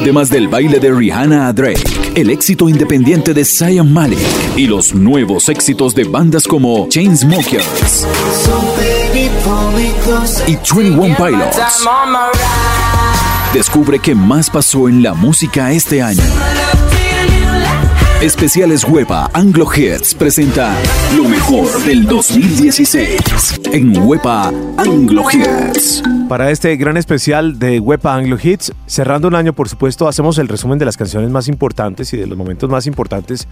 Además del baile de Rihanna a Drake, el éxito independiente de Zion Malik y los nuevos éxitos de bandas como Chainsmokers y 21 Pilots. Descubre qué más pasó en la música este año. Especiales Huepa Anglo Hits presenta lo mejor del 2016 en Huepa Anglo Hits. Para este gran especial de Huepa Anglo Hits, cerrando un año, por supuesto, hacemos el resumen de las canciones más importantes y de los momentos más importantes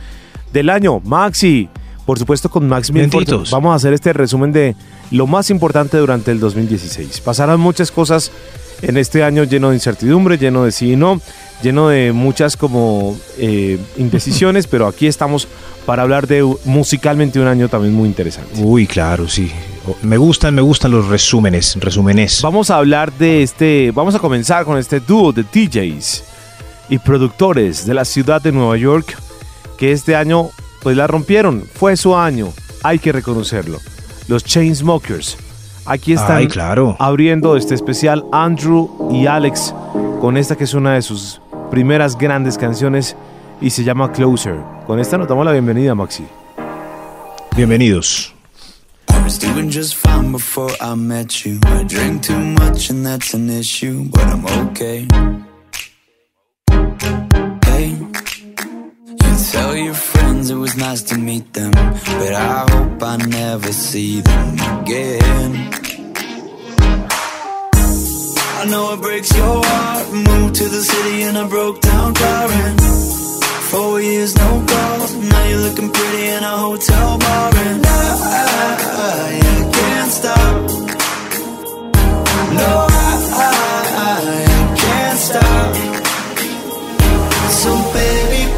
del año. Maxi, por supuesto, con Max Milford, vamos a hacer este resumen de lo más importante durante el 2016. Pasarán muchas cosas en este año lleno de incertidumbre, lleno de sí y no lleno de muchas como eh, indecisiones, pero aquí estamos para hablar de musicalmente un año también muy interesante. Uy, claro, sí. Me gustan, me gustan los resúmenes, resúmenes. Vamos a hablar de este, vamos a comenzar con este dúo de DJs y productores de la ciudad de Nueva York que este año pues la rompieron, fue su año, hay que reconocerlo. Los Chainsmokers. Aquí están claro. abriendo este especial Andrew y Alex con esta que es una de sus primeras grandes canciones y se llama Closer. Con esta nos damos la bienvenida, Maxi. Bienvenidos. I was doing just fine before I met you. I drink too much and that's an issue, but I'm okay. Hey, you tell your friends it was nice to meet them, but I hope I never see them again. I know it breaks your heart. Moved to the city in a broke down car and four years no calls. Now you're looking pretty in a hotel bar and I, I, can't stop. No, I, I, I can't stop.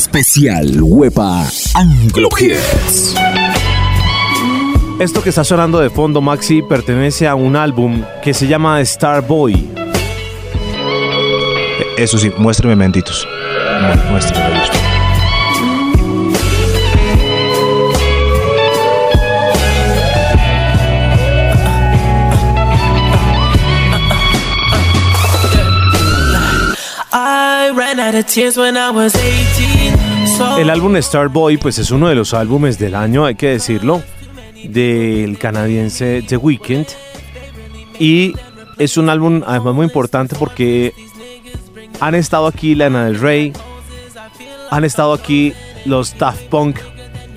Especial Huepa Anglo Hits. Esto que está sonando de fondo, Maxi, pertenece a un álbum que se llama Starboy. Eso sí, muéstrame mentitos. Mu- Muéstrame. I ran out of tears when I was 18. El álbum Starboy, pues es uno de los álbumes del año, hay que decirlo, del canadiense The Weeknd. Y es un álbum además muy importante porque han estado aquí Lana del Rey, han estado aquí los Daft Punk,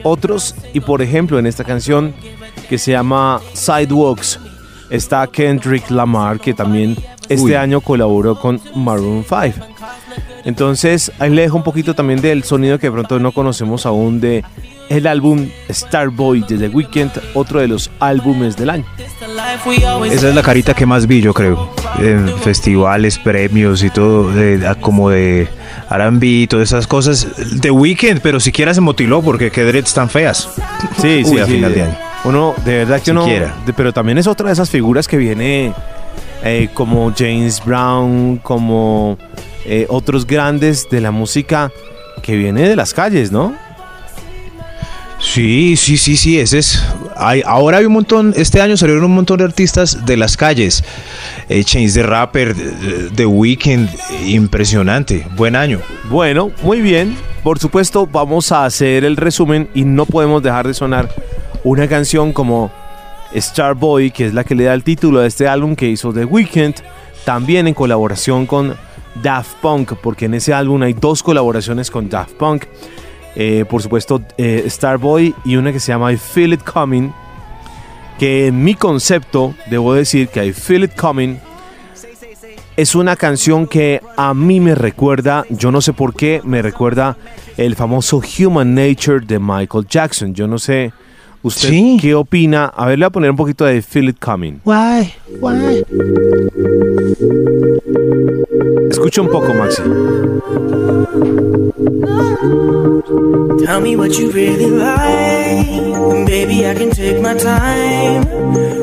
otros, y por ejemplo en esta canción que se llama Sidewalks está Kendrick Lamar, que también este Uy. año colaboró con Maroon 5. Entonces, ahí le dejo un poquito también del sonido que de pronto no conocemos aún de el álbum Starboy de The Weeknd, otro de los álbumes del año. Esa es la carita que más vi, yo creo. En festivales, premios y todo, de- como de R&B y todas esas cosas. The Weeknd, pero siquiera se motiló porque qué dreads tan feas. Sí, sí, Uy, a sí. final de año. Uno, de verdad que de- pero también es otra de esas figuras que viene eh, como James Brown, como eh, otros grandes de la música que viene de las calles, ¿no? Sí, sí, sí, sí, ese es. Hay, ahora hay un montón, este año salieron un montón de artistas de las calles. Eh, Chains the Rapper, The- The Weeknd, impresionante, buen año. Bueno, muy bien. Por supuesto, vamos a hacer el resumen y no podemos dejar de sonar una canción como Starboy, que es la que le da el título a este álbum que hizo The Weeknd, también en colaboración con Daft Punk, porque en ese álbum hay dos colaboraciones con Daft Punk. Eh, por supuesto, eh, Starboy y una que se llama I Feel It Coming, que en mi concepto, debo decir que I Feel It Coming es una canción que a mí me recuerda, yo no sé por qué, me recuerda el famoso Human Nature de Michael Jackson. Yo no sé, ¿usted Sí. qué opina? A ver, le voy a poner un poquito de Feel It Coming. Why? Why? Escucha un poco, Maxi. Tell me what you really like. Baby, I can take my time.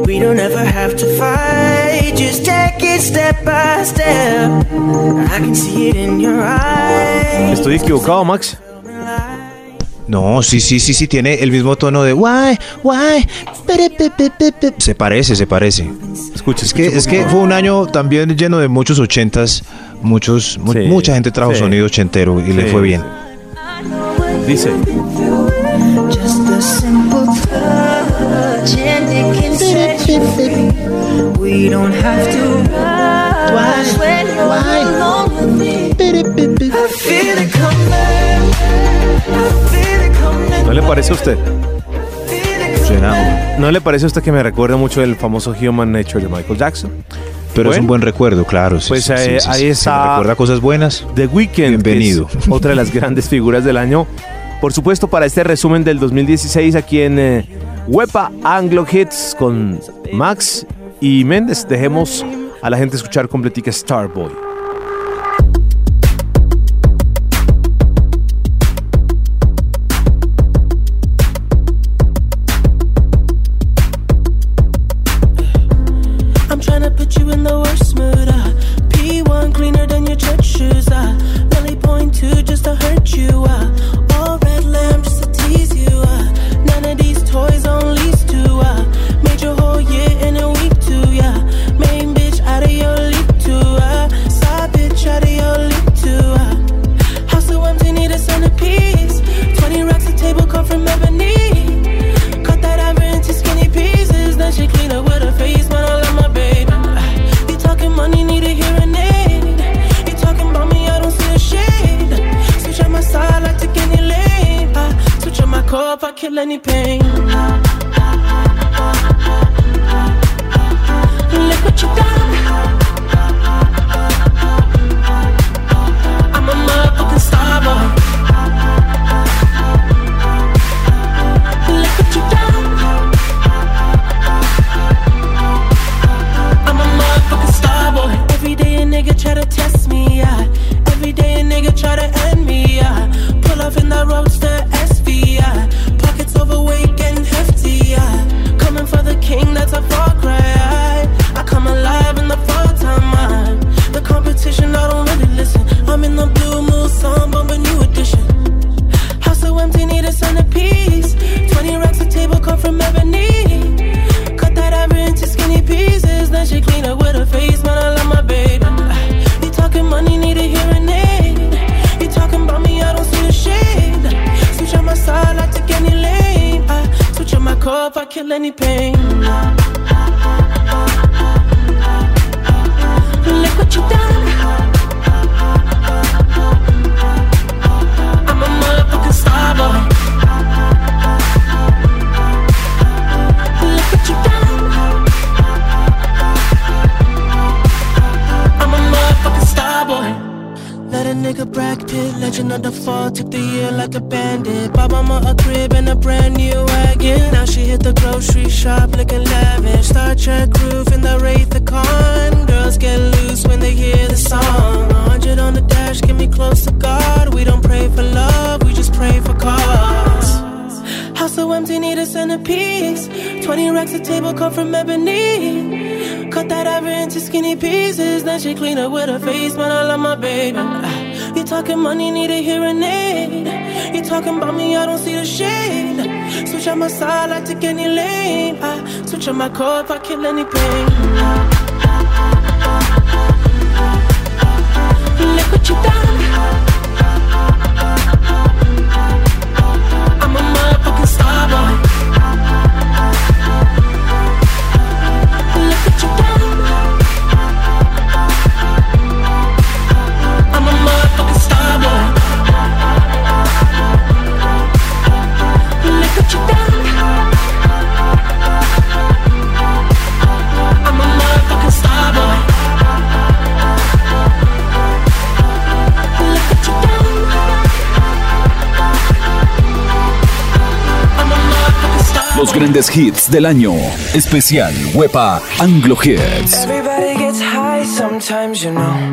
We don't ever have to fight. Just take it step by step. I can see it in your eyes. ¿Estoy equivocado, Max? No, sí, sí, sí, sí, tiene el mismo tono de why, why. pere, pe, pe, pe, pe. Se parece, se parece. Escucha, Es que, es que fue un año también lleno de muchos ochentas, muchos, mu- Sí, mucha gente trajo sí. sonido ochentero y le fue bien. Dice. ¿no le parece a usted? ¿No le parece a usted que me recuerda mucho el famoso Human Nature de Michael Jackson? pero es un buen recuerdo, claro. sí, Pues, sí, sí, sí, ahí está- recuerda cosas buenas. The Weeknd, que Bienvenido. es otra de las grandes figuras del año. Por supuesto, para este resumen del 2016 aquí en eh, Wepa Anglo Hits con Max y Méndez, dejemos a la gente escuchar completica Starboy. clean up with her face, man, I love my baby. You talking money, need a hearing aid. You talking about me, I don't see the shade. Switch on my side, I take any lane. I switch on my car if I kill any pain. hits del año. Especial Wepa Anglo Hits. Everybody gets high sometimes, you know.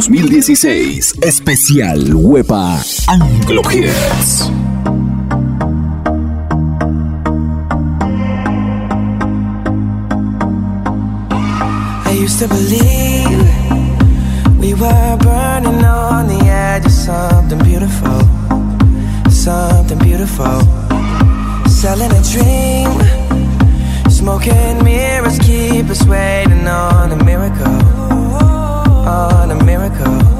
2016. Especial Huepa Anglo Hits. I used to believe we were burning on the edge of something beautiful. Something beautiful. Selling a dream. Smoking mirrors keep us waiting on a miracle. Oh. A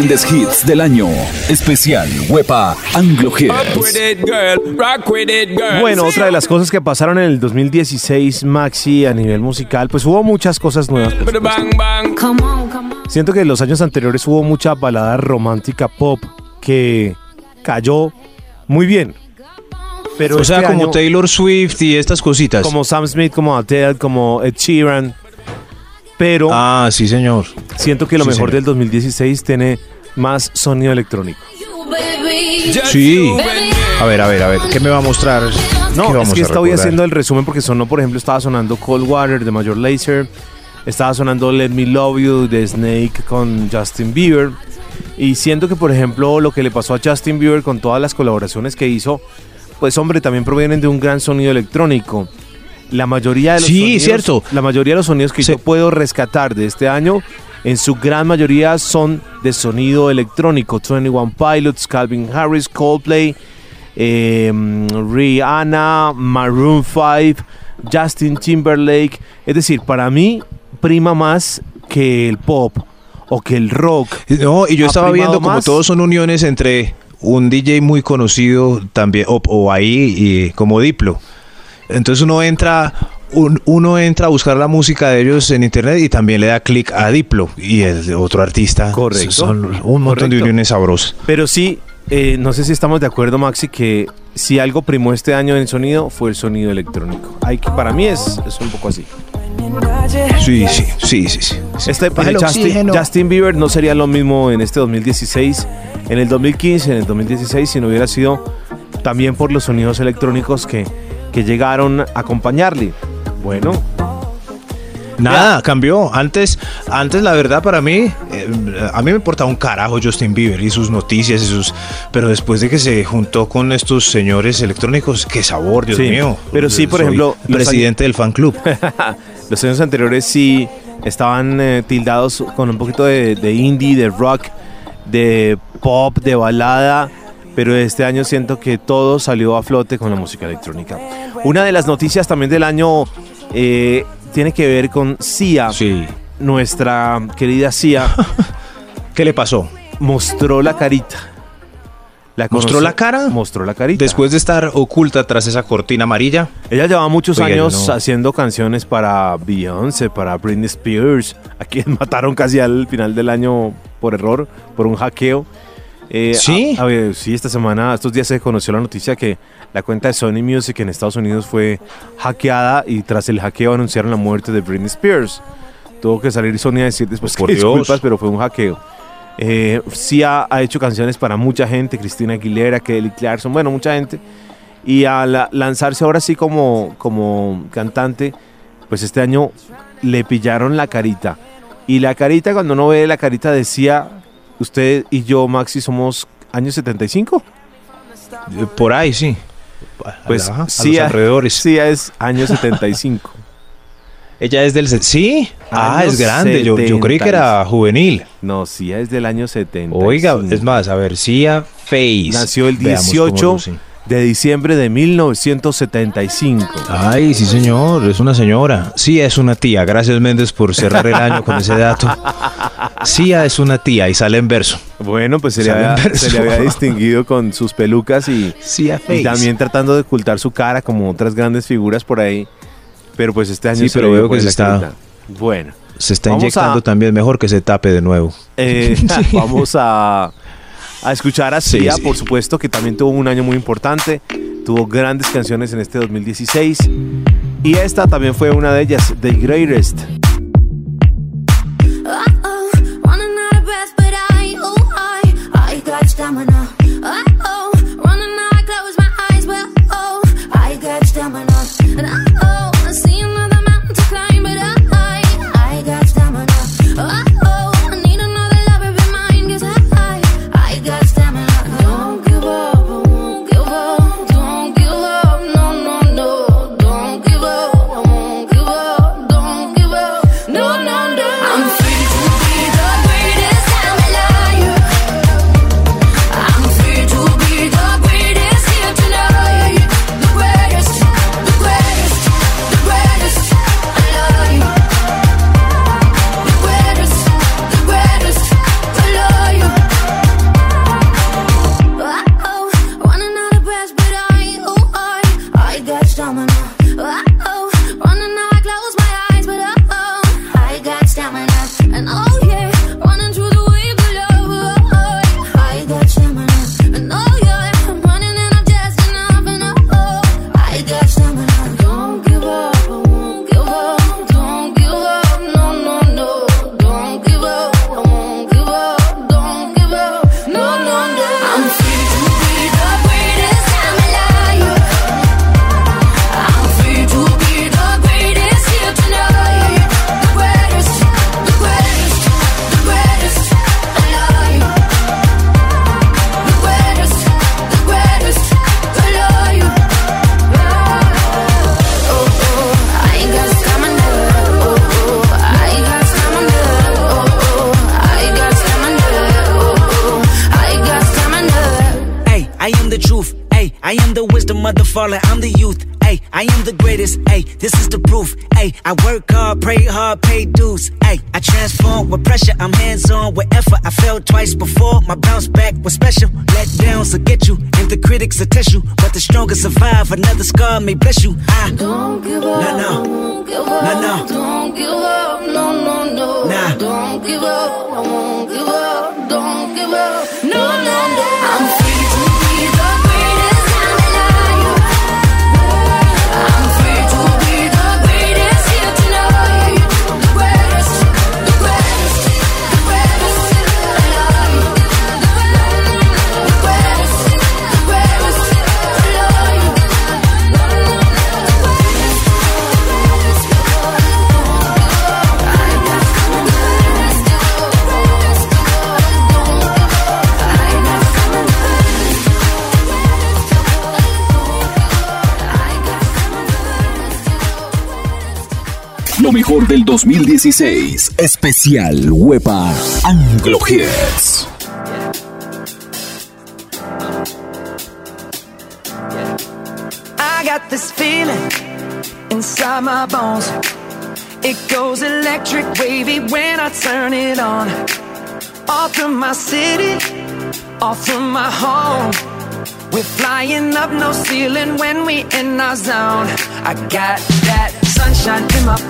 grandes hits del año. Especial Wepa Anglo Hits. Bueno, otra de las cosas que pasaron en el 2016, Maxi, a nivel musical, pues hubo muchas cosas nuevas. Siento que en los años anteriores hubo mucha balada romántica pop que cayó muy bien. Pero o sea, este como año- Taylor Swift y estas cositas. como Sam Smith, como Adele, como Ed Sheeran. Pero Ah, sí, señor. siento que lo sí, mejor señor. del 2016 tiene más sonido electrónico. Sí. A ver, a ver, a ver. ¿Qué me va a mostrar? ¿Qué No, es que recordar? haciendo el resumen porque sonó, por ejemplo, estaba sonando Cold Water de Major Lazer, estaba sonando Let Me Love You de Snake con Justin Bieber. Y siento que, por ejemplo, lo que le pasó a Justin Bieber con todas las colaboraciones que hizo, pues hombre, también provienen de un gran sonido electrónico. La mayoría de los Sí, sonidos, cierto. La mayoría de los sonidos que Sí. yo puedo rescatar de este año, en su gran mayoría son de sonido electrónico. 21 Pilots, Calvin Harris, Coldplay, eh, Rihanna, Maroon 5, Justin Timberlake. Es decir, para mí prima más que el pop o que el rock. No, y yo estaba viendo como más. todos son uniones entre un DJ muy conocido también, o, o ahí, y como Diplo. Entonces uno entra, un- uno entra a buscar la música de ellos en internet y también le da clic a Diplo y es de otro artista. Correcto. Son un montón de uniones sabrosas. Pero sí, eh, no sé si estamos de acuerdo, Maxi, que si algo primó este año en sonido fue el sonido electrónico. Hay que, para mí es, es un poco así. Sí, sí, sí, sí. sí. Este, pues, El Justin. Justin Bieber no sería lo mismo en este 2016, en el 2015, en el 2016, si no hubiera sido también por los sonidos electrónicos que, que llegaron a acompañarle. Bueno, Nada, cambió. Antes, antes la verdad para mí, eh, a mí me importaba un carajo Justin Bieber y sus noticias y sus, pero después de que se juntó con estos señores electrónicos, qué sabor, Dios Sí, mío. pero sí, por Soy ejemplo, presidente del fan club. Los años anteriores sí estaban eh, tildados con un poquito de, de indie, de rock, de pop, de balada, pero este año siento que todo salió a flote con la música electrónica. Una de las noticias también del año eh, tiene que ver con Sia, Sí. nuestra querida Sia, ¿Qué le pasó? mostró la carita. La ¿Mostró la cara? Mostró la carita. Después de estar oculta tras esa cortina amarilla. Ella lleva muchos Oiga, años no- haciendo canciones para Beyoncé, para Britney Spears, a quien mataron casi al final del año por error, por un hackeo. Eh, ¿Sí? a- a ver, sí, esta semana, estos días se conoció la noticia que la cuenta de Sony Music en Estados Unidos fue hackeada y tras el hackeo anunciaron la muerte de Britney Spears. Tuvo que salir Sony a decir después Por que Dios. disculpas, pero fue un hackeo. Eh, sí ha, ha hecho canciones para mucha gente, Cristina Aguilera, Kelly Clarkson, bueno, mucha gente. Y al la- lanzarse ahora sí como, como cantante, pues este año le pillaron la carita. Y la carita, cuando uno ve la carita, decía, usted y yo, Maxi, somos años 75. Eh, Por ahí, sí. Pues Ajá, a sí, los alrededores. Sí, es años 75. Ella es del... Sí. Ah, es grande. Yo, yo creí que era juvenil. no, sí, es del año 70. Oiga, es más, a ver, Sia Face. Nació el Veamos cómo 18 luce. De diciembre de 1975. Ay, sí, señor, es una señora. Sia es una tía. Gracias, Méndez, por cerrar el año con ese dato. Sia es una tía y sale en verso. Bueno, pues se le, había, verso. se le había distinguido con sus pelucas y, también tratando de ocultar su cara como otras grandes figuras por ahí. Pero pues este año Sí, se pero veo que pues se está-. Bueno, Se está inyectando a- también mejor que se tape de nuevo. eh, vamos a, a escuchar a Sí, Sia, sí. por supuesto, que también tuvo un año muy importante. Tuvo grandes canciones en este 2016. Y esta también fue una de ellas, The Greatest. 2016, especial Huepa Anglo Hits. I got this feeling inside my bones. It goes electric wavy when I turn it on. Off from my city, off from my home. We're flying up no ceiling when we in our zone. I got that sunshine in my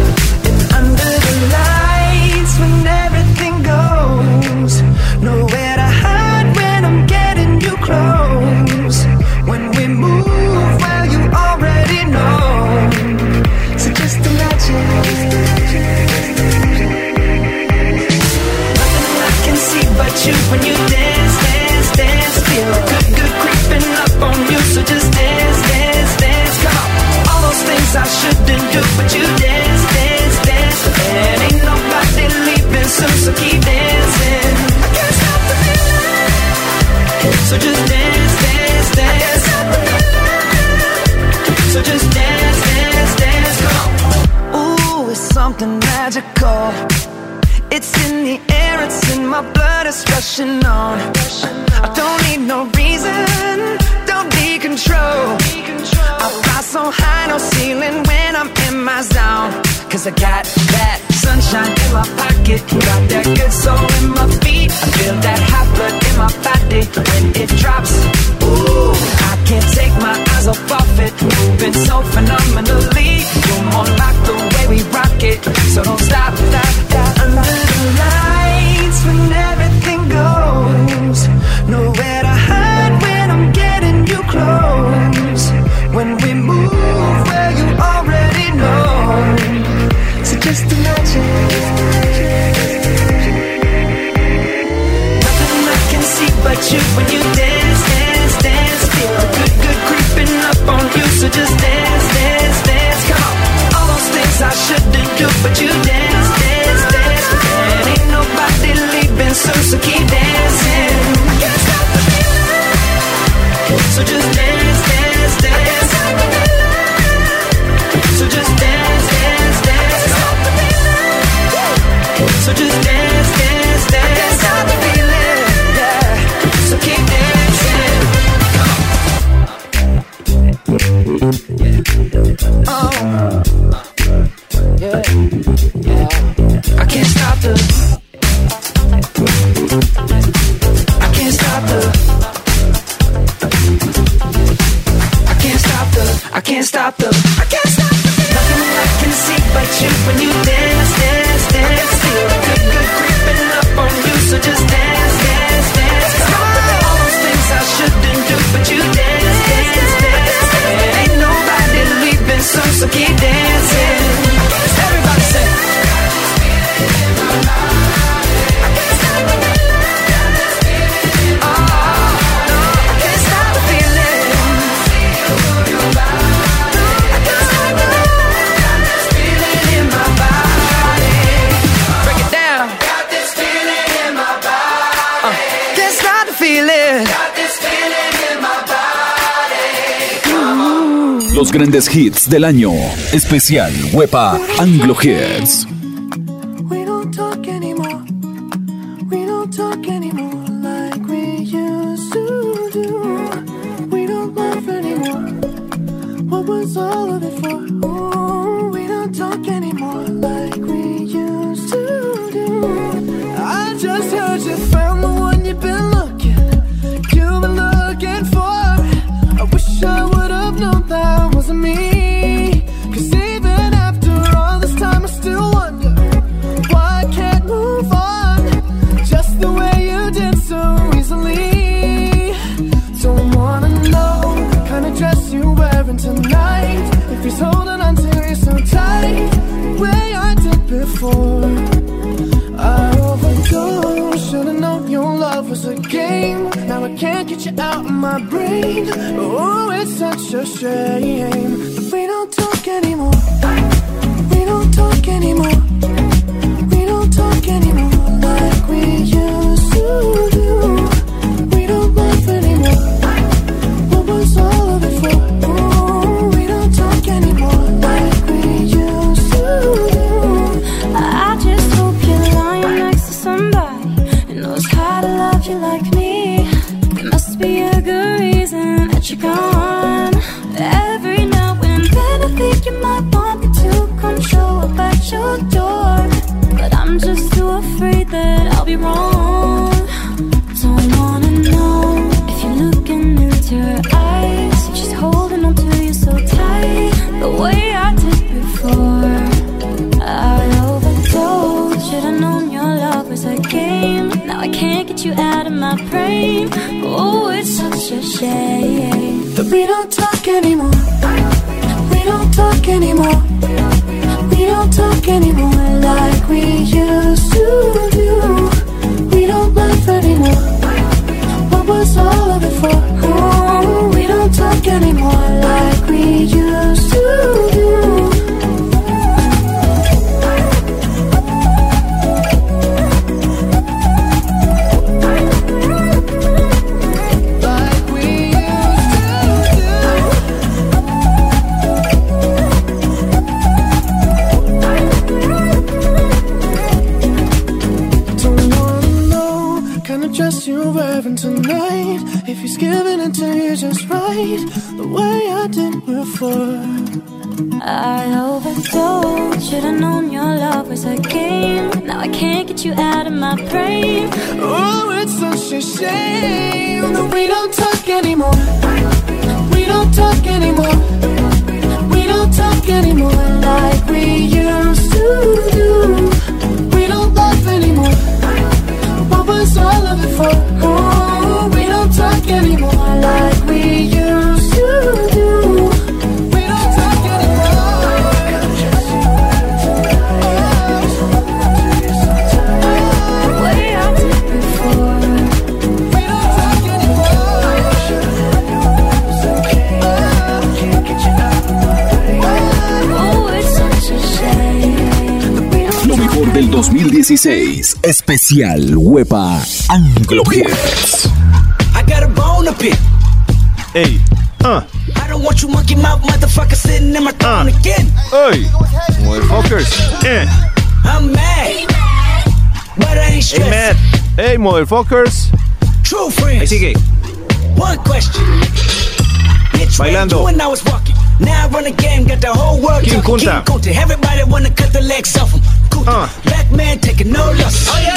grandes hits del año. Especial Wepa Anglo Hits. Del 2016. Especial Huepa Anglo Hits. I got a bone to pick. Ey, ah, I don't want you monkey mouth motherfucker sitting in my throne again. ey, motherfuckers. Eh, I'm mad, but I ain't stressed. Ey, motherfuckers. True friends. Ahí sigue. One question. Bailando. I was walking. Now I run the game, got the whole world King. Kunta. King Kunta. Everybody wanna cut the legs off him. Kunta. Ah. Black man taking no loss. Yeah.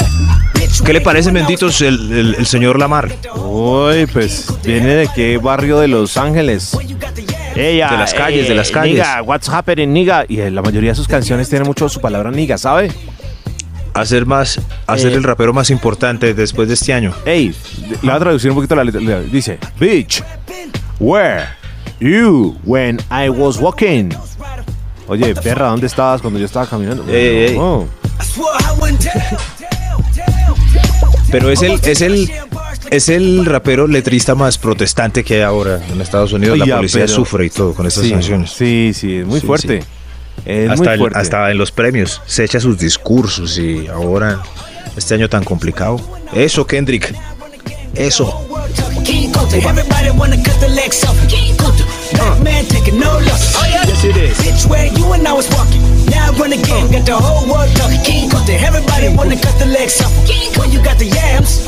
Bitch, ¿Qué le parece, benditos, el, el- el señor Lamar? Uy, pues, ¿viene de qué barrio de Los Ángeles? Ella, De las calles, de las calles. Niga, what's happening, niga? Y eh, la mayoría de sus canciones tienen mucho su palabra niga, ¿sabe? Hacer más, hacer Eh. el rapero más importante después de este año. Ey, le voy a traducir un poquito la letra. le- Dice, Bitch, where you when I was walking? Oye, perra, ¿dónde estabas cuando yo estaba caminando? Ey, ey, ey. Oh. Pero es el, es el, es el rapero letrista más protestante que hay ahora en Estados Unidos. La policía pero- sufre y todo con estas Sí, canciones. sí, sí, es muy Sí, fuerte. sí. Es hasta, muy el- fuerte. hasta en los premios se echa sus discursos y ahora este año tan complicado. Eso, Kendrick. Eso. King Kunta. Everybody wanna cut the legs off him. King Kunta. Black man taking no loss. Oh yeah. Yes, it is. Bitch, where you and I was walking. Now I run the game, got the whole world talking. King Kunta. Everybody wanna cut the legs off him. King Kunta. You got the yams.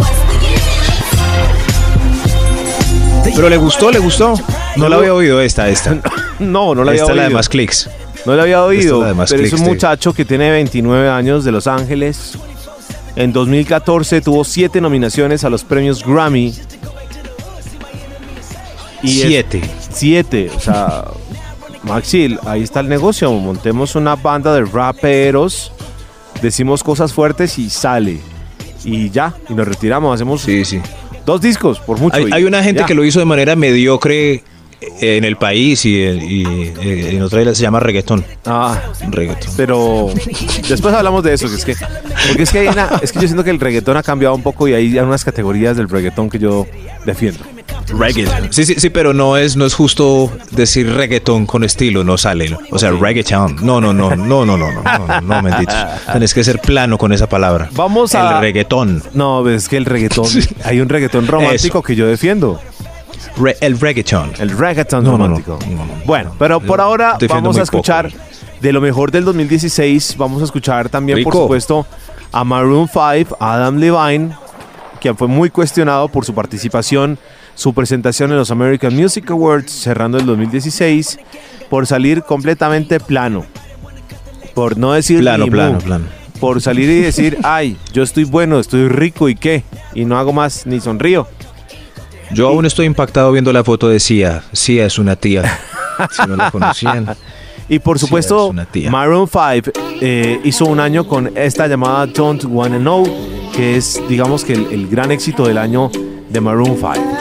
Pero le gustó, le gustó. No la había oído esta, esta. No, no la había esta es la de oído. más clics. No le había Esta oído, es la de más pero es un muchacho que tiene 29 años de Los Ángeles. En 2014 tuvo siete nominaciones a los premios Grammy. Y es- Siete. siete, o sea, Maxi, ahí está el negocio. Montemos una banda de raperos, decimos cosas fuertes y sale. Y ya, y nos retiramos. Hacemos Sí, sí. dos discos, por mucho. Hay, y hay una gente ya. que lo hizo de manera mediocre en el país y, y, en otra isla se llama reggaetón. Ah, Reggaetón. Pero después hablamos de eso, que es que porque es que hay una, es que yo siento que el reggaetón ha cambiado un poco y hay unas categorías del reggaetón que yo defiendo. Reggaeton. Sí, sí, sí, pero no es, no es justo decir reggaetón con estilo, no sale. ¿no? O sea, reggaeton. No, no, no, no, no, no, no, no, no, no, bendito. Tenés que ser plano con esa palabra. Vamos a- El reggaetón. No, es que el reggaetón, hay un reggaetón romántico Eso. que yo defiendo, Re- el reggaetón. el reggaetón No, no, no, romántico. no, no. Bueno, pero por ahora vamos a muy poco. escuchar de lo mejor del 2016, vamos a escuchar también por Rico. supuesto a Maroon 5, Adam Levine quien fue muy cuestionado por su participación, su presentación en los American Music Awards cerrando el 2016, por salir completamente plano. Por no decir Plano, ni plano, mu. plano. Por salir y decir, ay, yo estoy bueno, estoy rico y qué, y no hago más ni sonrío. Yo aún estoy impactado viendo la foto de Sia. Sia es una tía. Si no la conocían. Y por supuesto. Maroon 5 eh, hizo un año con esta llamada Don't Wanna Know, que es, digamos que el, el gran éxito del año de Maroon 5.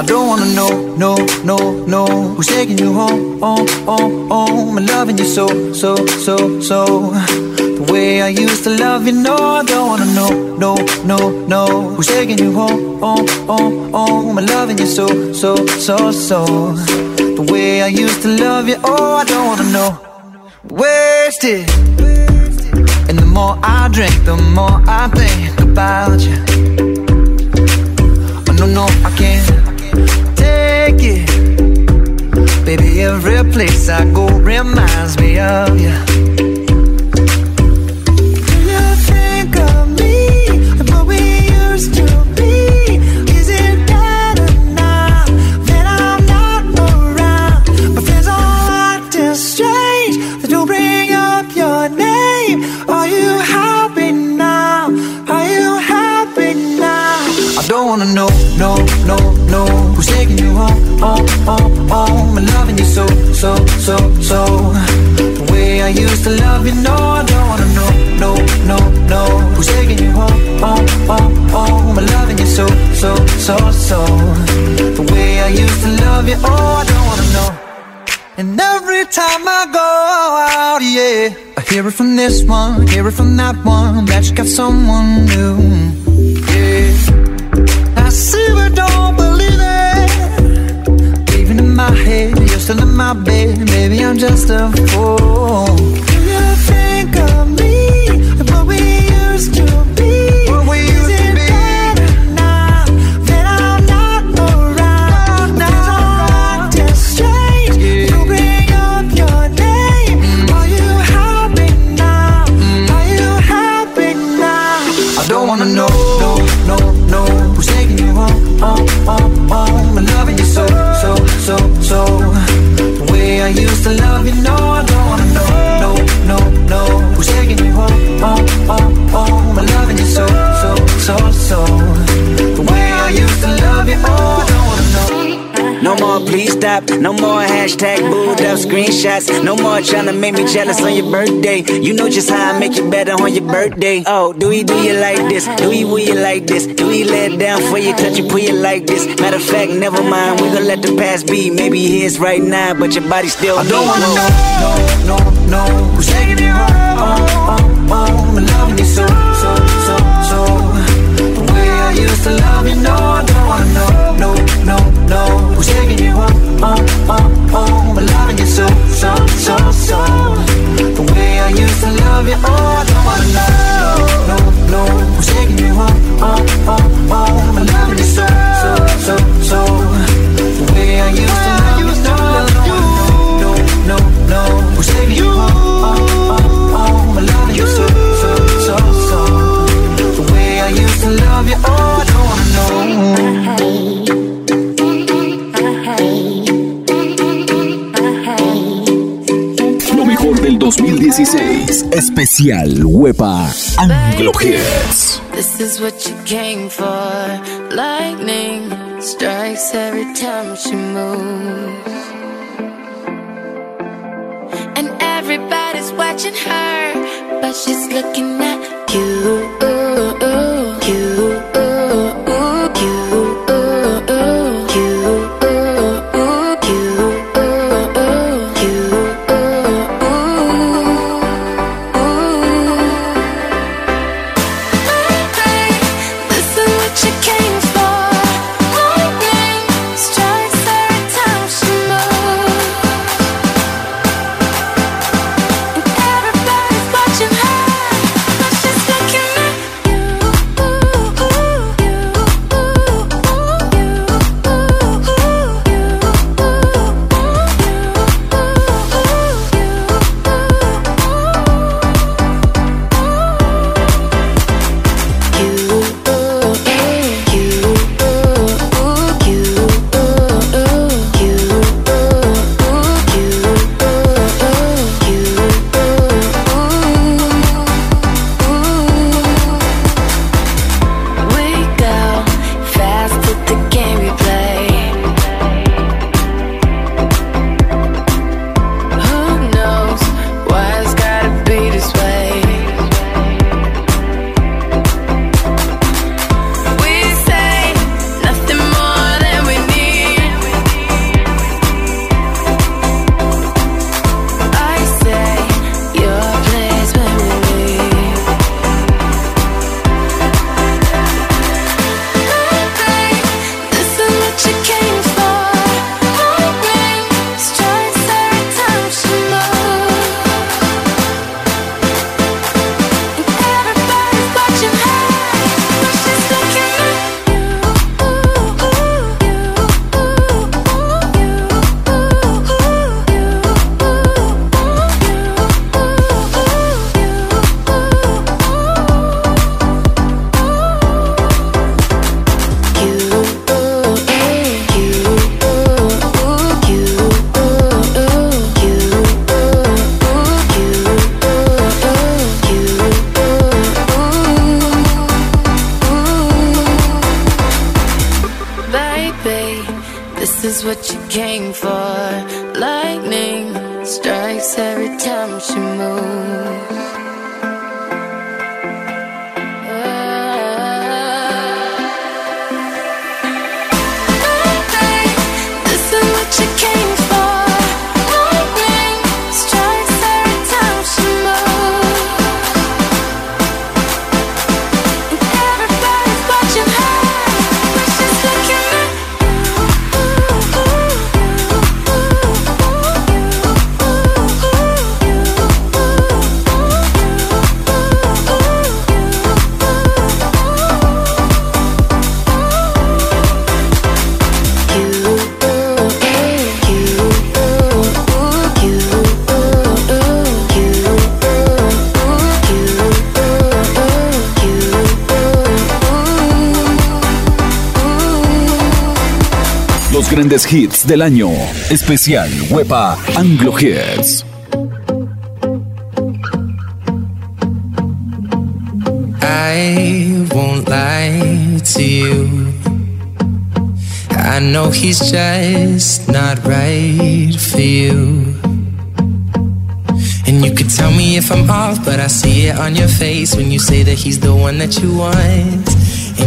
I don't wanna know, no, no, no. Who's taking you home, home, home, home And loving you so, so, so, so. The way I used to love you, no I don't wanna know, no, no, no. Who's taking you home, home, home, home And loving you so, so, so, so. The way I used to love you, oh I don't wanna know. Wasted. And the more I drink, the more I think about you. Oh no, no, I can't take it. Baby, every place I go reminds me of you. So, so, so, The way I used to love you, no I don't wanna know, no, no, no. Who's taking you home, home, home, home? And loving you so, so, so, so? The way I used to love you, oh I don't wanna know. And every time I go out, yeah, I hear it from this one, hear it from that one, that you got someone new. Yeah, I see but don't believe it. Even in my head, you're in my bed, maybe I'm just a fool. More, please stop. No more hashtag booed up screenshots. No more trying to make me jealous on your birthday. You know just how I make you better on your birthday. Oh, do we do you like this? Do we will you like this? Do we let down for you, touch you, pull you like this? Matter of fact, never mind. We gon' let the past be. Maybe his right now, but your body still. I don't wanna know, no, no, no Who's taking you home, home, home, home And loving you so, so, so, so The way I used to love you, no I don't wanna know, no, no, no Who's taking you so, so, so. The way I used to love you, oh I don't wanna know, 2016. Especial Huepa Anglo Hits. This is what you came for. Lightning strikes every time she moves. And everybody's watching her, but she's looking at you. You. Grandes hits del año. Especial Huepa Anglo Hits. I won't lie to you. I know he's just not right for you. And you could tell me if I'm off, but I see it on your face when you say that he's the one that you want.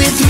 with me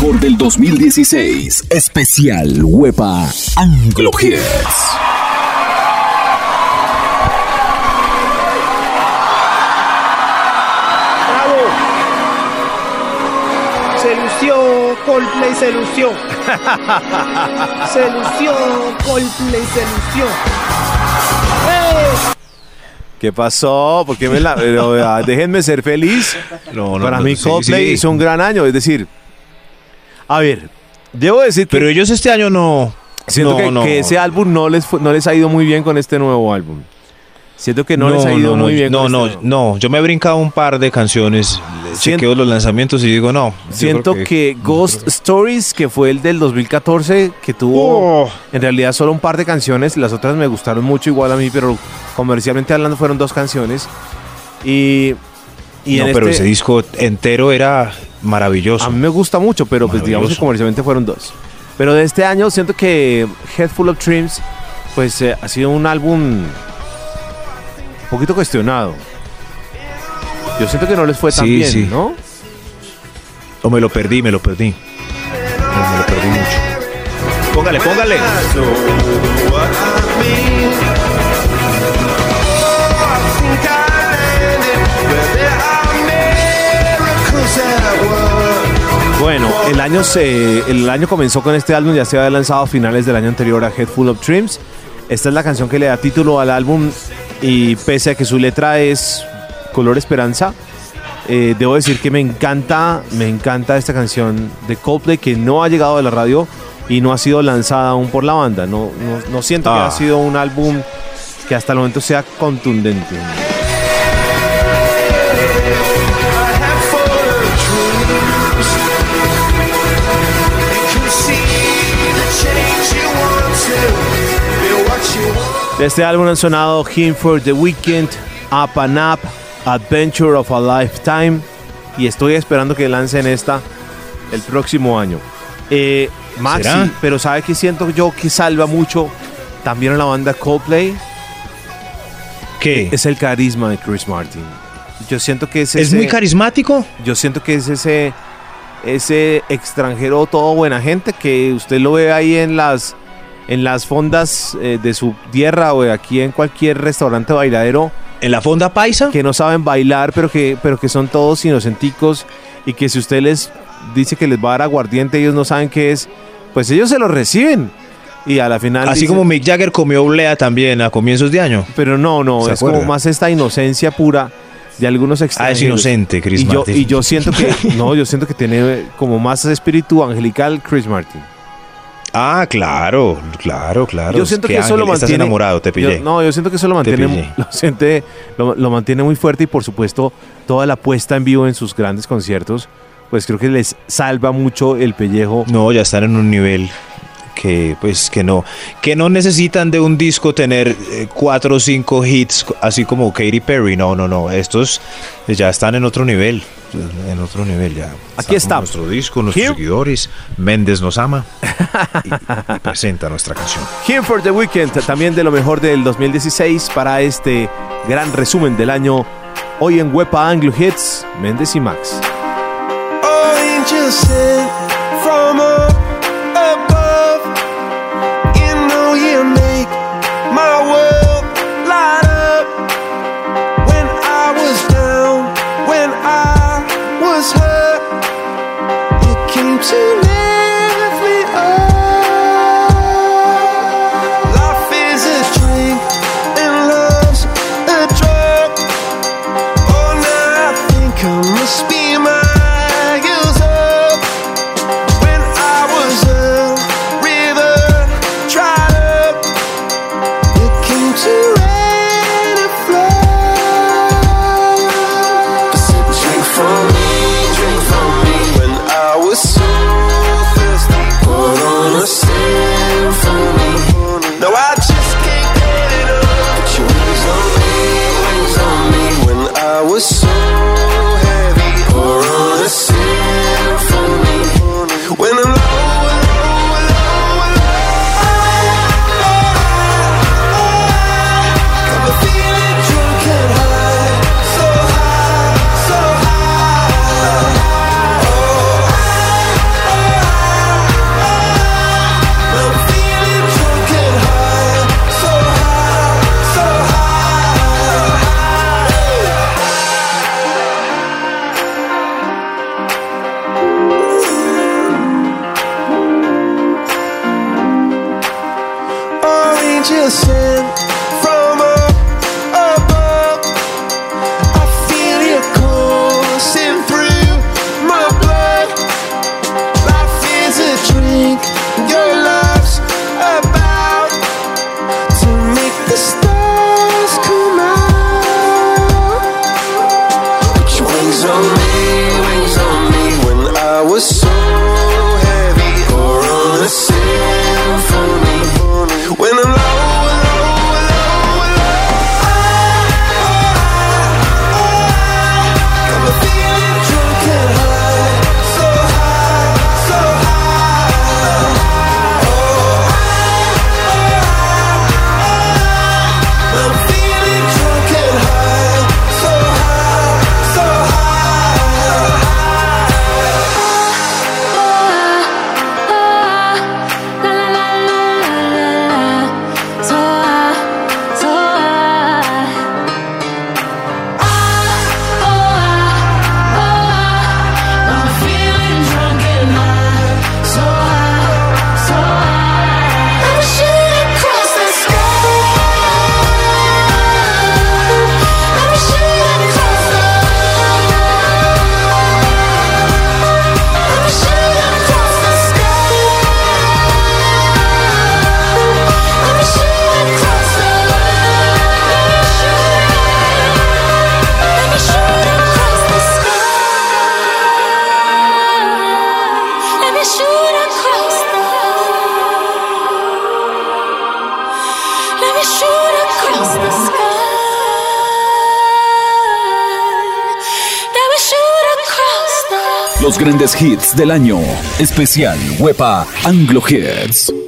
mejor del 2016. Especial Huepa Anglo Hits. ¡Bravo! Se lució, Coldplay se lució. Se lució, Coldplay se lució. ¿Qué pasó? ¿Por qué me la.? pero, ah, déjenme ser feliz. No, no, Para no, mí, sí, Coldplay sí. hizo un gran año. Es decir, a ver, debo decir que. Pero ellos este año no. Siento no, que, no. que ese álbum no les, fue- no les ha ido muy bien con este nuevo álbum. Siento que no, les ha ido no, muy bien. No, con no, este nuevo. no. Yo me he brincado un par de canciones, chequeo los lanzamientos y digo no. Siento que, Ghost Stories, que fue el del 2014, que tuvo Oh. en realidad solo un par de canciones, las otras me gustaron mucho igual a mí, pero comercialmente hablando fueron dos canciones. Y, y no, pero este- ese disco entero era maravilloso. A mí me gusta mucho, pero pues digamos que comercialmente fueron dos. Pero de este año siento que Head Full of Dreams pues eh, ha sido un álbum un poquito cuestionado. Yo siento que no les fue tan Sí, bien, sí. ¿no? O me lo perdí, me lo perdí. No, me lo perdí mucho. Póngale, póngale. Bueno, el año se, el año comenzó con este álbum, ya se había lanzado a finales del año anterior a Head Full of Dreams. Esta es la canción que le da título al álbum y pese a que su letra es color esperanza, eh, debo decir que me encanta, me encanta esta canción de Coldplay que no ha llegado a la radio y no ha sido lanzada aún por la banda. No, no, no siento que Ah. ha sido un álbum que hasta el momento sea contundente. De este álbum han sonado Him for the Weekend, Up and Up, Adventure of a Lifetime y estoy esperando que lancen esta el próximo año. Eh, Maxi, ¿Será? pero ¿sabe qué siento yo que salva mucho también a la banda Coldplay? ¿Qué? Es el carisma de Chris Martin. Yo siento que es, ¿Es ese- muy carismático? Yo siento que es ese, ese extranjero todo buena gente que usted lo ve ahí en las, en las fondas eh, de su tierra o aquí en cualquier restaurante bailadero. ¿En la fonda paisa? Que no saben bailar, pero que, pero que son todos inocenticos y que si usted les dice que les va a dar aguardiente, ellos no saben qué es, pues ellos se lo reciben. Y a la final... Así dicen- como Mick Jagger comió oblea también a comienzos de año. pero no, no, ¿Se es como más esta inocencia pura de algunos Ah, extranjeros. es inocente, Chris y yo, Martin. y yo siento que, no, yo siento que tiene como más espíritu angelical Chris Martin. Ah, claro, claro, claro. yo siento que eso lo mantiene. Estás enamorado, te pillé. yo- no, yo siento que eso lo mantiene, lo, siente- lo, lo mantiene muy fuerte y por supuesto toda la puesta en vivo en sus grandes conciertos, pues creo que les salva mucho el pellejo. No, ya están en un nivel que pues que no que no necesitan de un disco tener eh, cuatro o cinco hits así como Katy Perry. No, no, no. Estos ya están en otro nivel. En otro nivel ya. Aquí está. con Nuestro disco, nuestros Here- seguidores. Méndez nos ama y, y presenta nuestra canción. Here for the Weekend, también de lo mejor del 2016 para este gran resumen del año. Hoy en Wepa Anglo Hits, Méndez y Max. angels grandes hits del año. Especial WEPA Anglo Hits.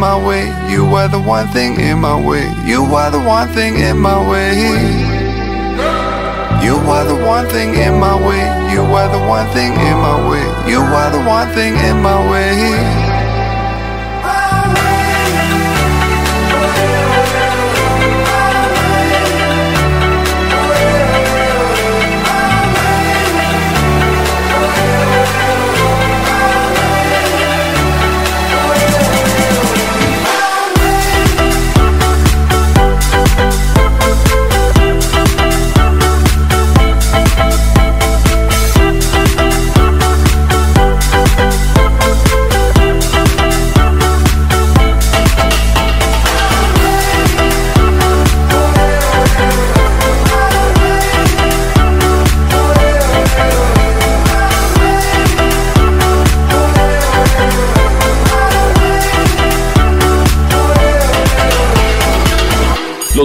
My way. You are the one thing in my way. You are the one thing in my way. You are the one thing in my way. You are the one thing in my way. You are the one thing in my way.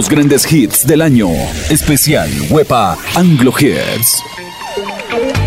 Los grandes hits del año. Especial Wepa Anglo Hits.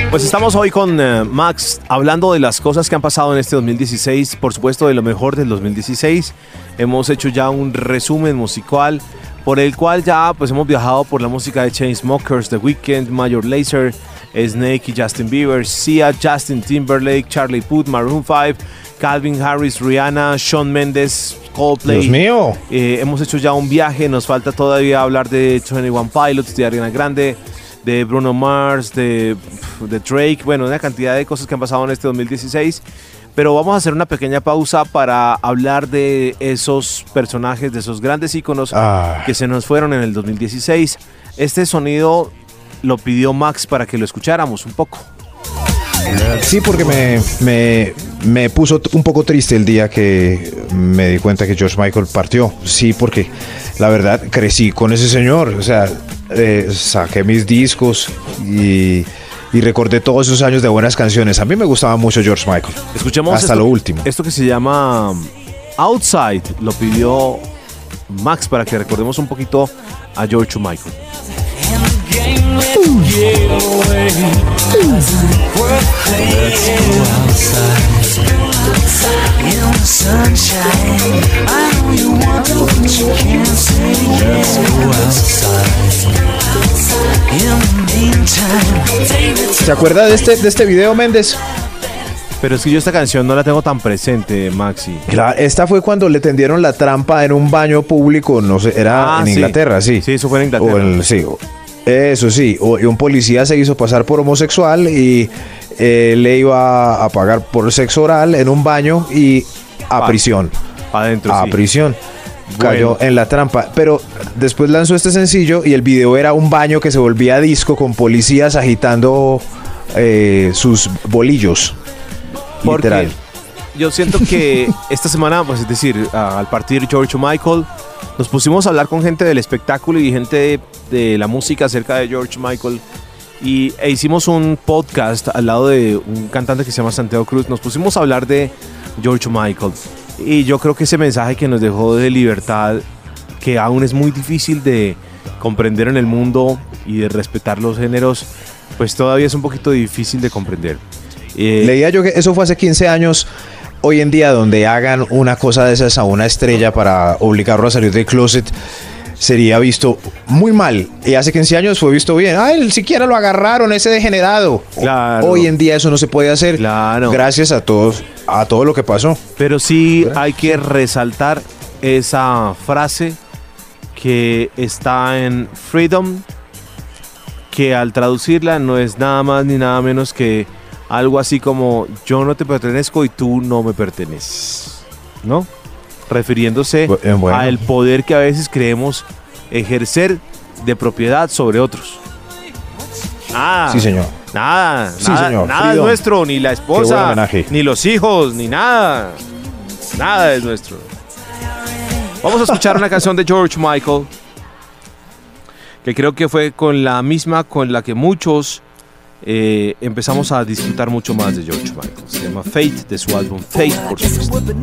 Pues estamos hoy con eh, Max hablando de las cosas que han pasado en este 2016, por supuesto de lo mejor del 2016. Hemos hecho ya un resumen musical por el cual ya pues hemos viajado por la música de Chainsmokers, The Weeknd, Major Lazer, Snake y Justin Bieber, Sia, Justin Timberlake, Charlie Puth, Maroon 5, Calvin Harris, Rihanna, Shawn Mendes, Coldplay. Dios mío. Eh, hemos hecho ya un viaje, nos falta todavía hablar de 21 Pilots, de Ariana Grande, de Bruno Mars, de, de Drake, bueno, una cantidad de cosas que han pasado en este 2016. Pero vamos a hacer una pequeña pausa para hablar de esos personajes, de esos grandes íconos Ah. que se nos fueron en el 2016. Este sonido lo pidió Max para que lo escucháramos un poco. Sí, porque me, me, me puso un poco triste el día que me di cuenta que George Michael partió. Sí, porque la verdad crecí con ese señor. O sea, eh, saqué mis discos y, y recordé todos esos años de buenas canciones. A mí me gustaba mucho George Michael. Escuchemos Hasta esto- lo último. Esto que se llama um, Outside lo pidió Max para que recordemos un poquito a George Michael. ¿Se acuerda de este, de este video, Méndez? Pero es que yo esta canción no la tengo tan presente, Maxi. Claro, esta fue cuando le tendieron la trampa en un baño público, no sé, era Ah, en. Inglaterra, sí. Sí, eso fue en Inglaterra. O en- sí, eso sí. Un policía se hizo pasar por homosexual y eh, le iba a pagar por sexo oral en un baño y a Pa- prisión. Adentro, A sí. prisión. Cayó en la trampa. Pero después lanzó este sencillo y el video era un baño que se volvía disco con policías agitando eh, sus bolillos. Porque Literal. yo siento que esta semana, pues es decir, al partir George Michael, nos pusimos a hablar con gente del espectáculo y gente de, de la música acerca de George Michael. Y e hicimos un podcast al lado de un cantante que se llama Santiago Cruz. Nos pusimos a hablar de George Michael. Y yo creo que ese mensaje que nos dejó de libertad, que aún es muy difícil de comprender en el mundo y de respetar los géneros, pues todavía es un poquito difícil de comprender. Eh, Leía yo que eso fue hace 15 años. Hoy en día, donde hagan una cosa de esas a una estrella para obligarlo a salir del closet, sería visto muy mal. Y hace 15 años fue visto bien. Ah, él siquiera lo agarraron, ese degenerado. Claro. Hoy en día eso no se puede hacer. Gracias a todos, a todo lo que pasó. Pero sí hay que resaltar esa frase que está en Freedom, que al traducirla no es nada más ni nada menos que algo así como yo no te pertenezco y tú no me perteneces, ¿no? Refiriéndose eh, bueno. al poder que a veces creemos ejercer de propiedad sobre otros. Nada. Sí, señor. Nada, Sí, nada, señor. nada es nuestro, ni la esposa, ni los hijos, ni nada. Nada es nuestro. Vamos a escuchar una canción de George Michael, que creo que fue con la misma con la que muchos eh, empezamos a disfrutar mucho más de George Michael. Se llama Fate, de su álbum Fate, por supuesto.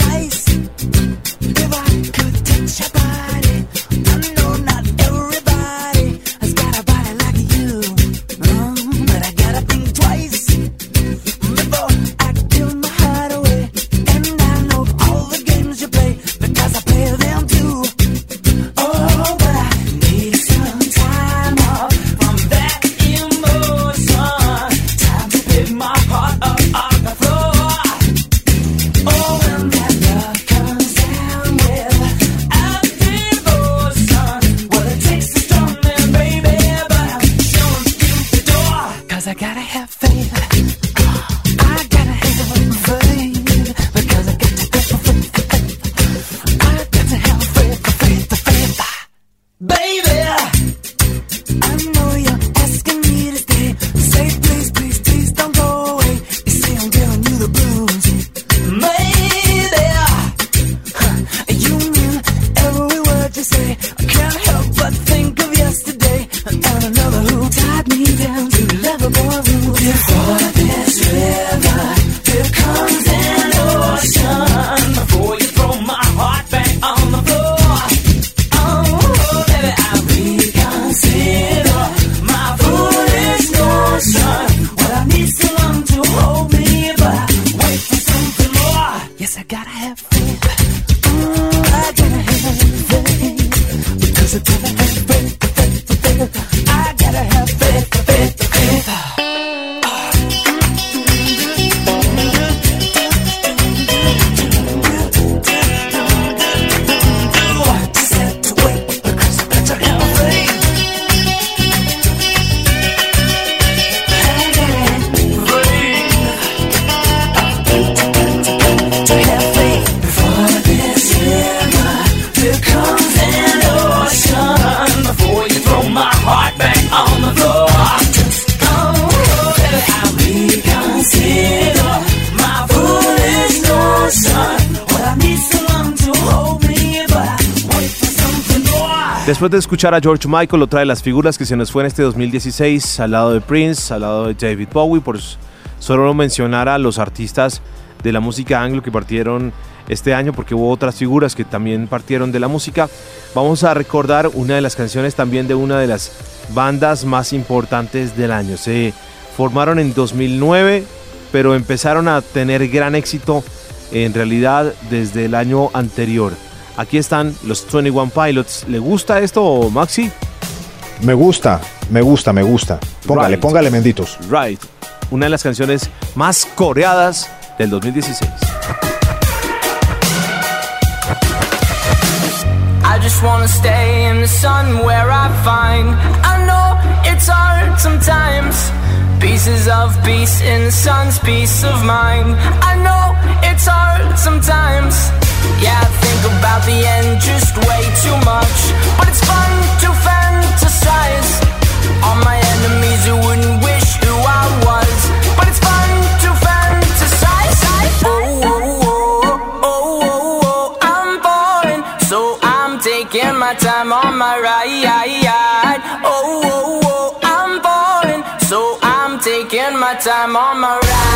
Después de escuchar a George Michael, otra de las figuras que se nos fue en este 2016, al lado de Prince, al lado de David Bowie, por solo mencionar a los artistas de la música anglo que partieron este año, porque hubo otras figuras que también partieron de la música. Vamos a recordar una de las canciones también de una de las bandas más importantes del año. Se formaron en 2009, pero empezaron a tener gran éxito en realidad desde el año anterior. Aquí están los 21 Pilots. ¿Le gusta esto, Maxi? Me gusta, me gusta, me gusta. Póngale, Right. póngale menditos. Right. Una de las canciones más coreadas del 2016. I just wanna stay in the sun where I find I know it's hard sometimes Pieces of peace in the sun's peace of mind I know it's hard sometimes Yeah, I think about the end just way too much. But it's fun to fantasize. My enemies wouldn't wish who I was. But it's fun to fantasize. Oh, oh, oh, oh, oh, I'm falling So I'm taking my time on my ride. Oh, oh, oh I'm falling So I'm taking my time on my ride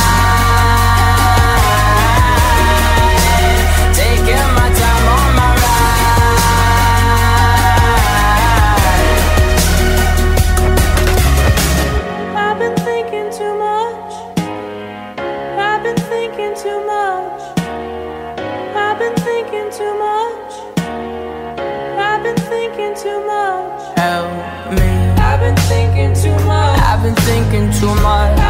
so much.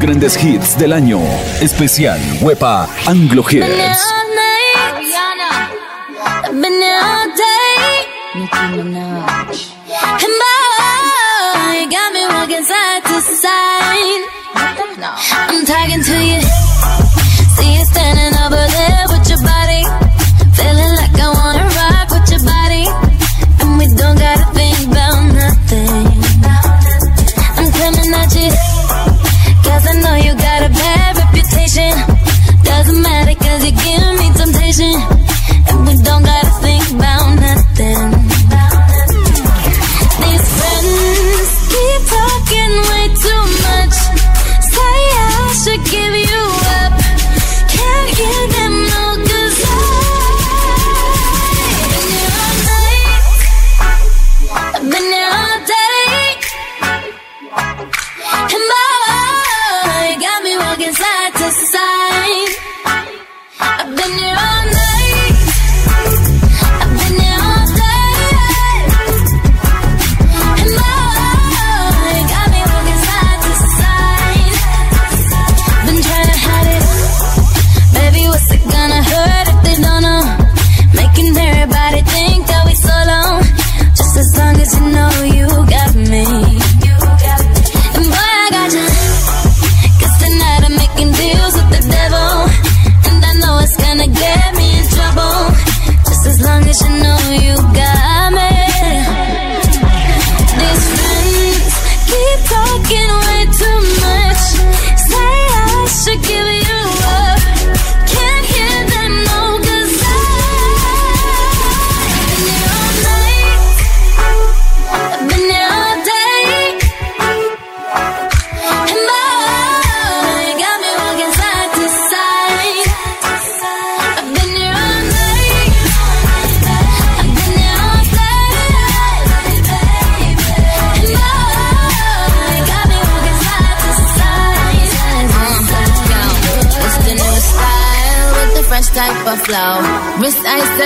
grandes hits del año. Especial Wepa Anglo Hits.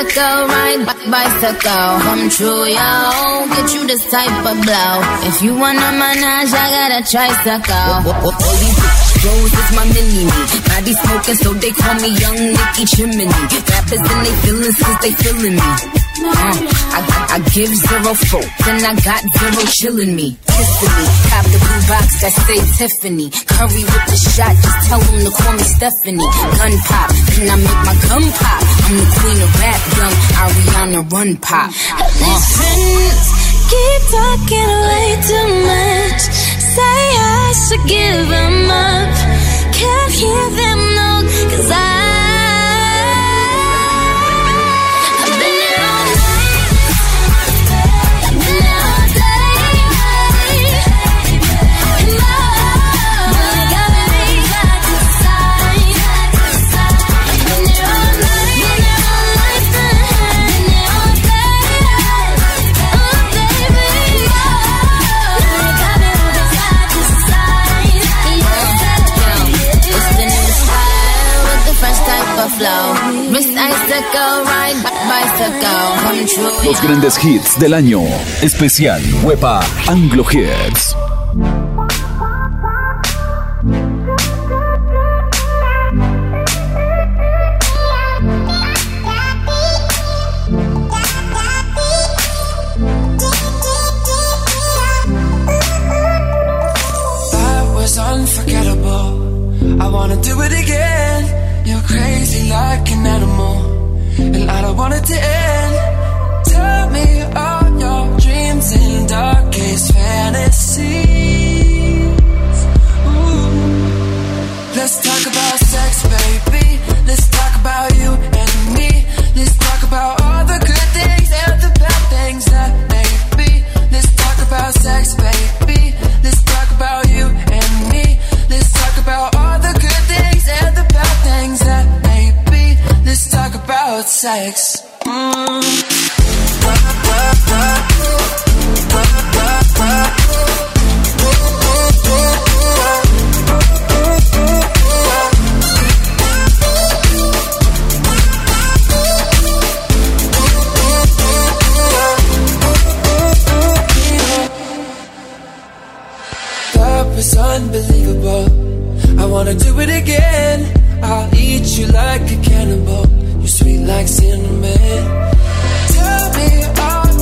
bicycle ride, bicycle. Come true, yo. Get you this type of blow. If you want a menage, I got a tricycle. All these Rose is my mini me. Body smoking, so they call me Young Nicky Chimney. Rappers and they feelings, cause they feeling me. I, give zero give zero four, then I got zero chillin' me. Tiffany, me, cop the blue box that say Tiffany. Curry with the shot, just tell them to call me Stephanie. Gun pop, then I make my gun pop. I'm the queen of rap, young Ariana Run Pop. Uh. These friends keep talking way too much. Say I should give them up. Can't hear them, no, cause I Los grandes hits del año. Especial Huepa Anglo Hits. I wanna do it again. You're crazy like an animal, and I don't want it to end. Tell me all your dreams and darkest fantasies. Let's talk about sex, baby. Let's talk about you and me. Let's talk about all the good things and the bad things that may be. Let's talk about sex, baby. Let's talk about you and me. Let's talk about all the good things and the bad things that may be. Let's talk about sex. Mm. You like a cannibal. You're sweet like cinnamon.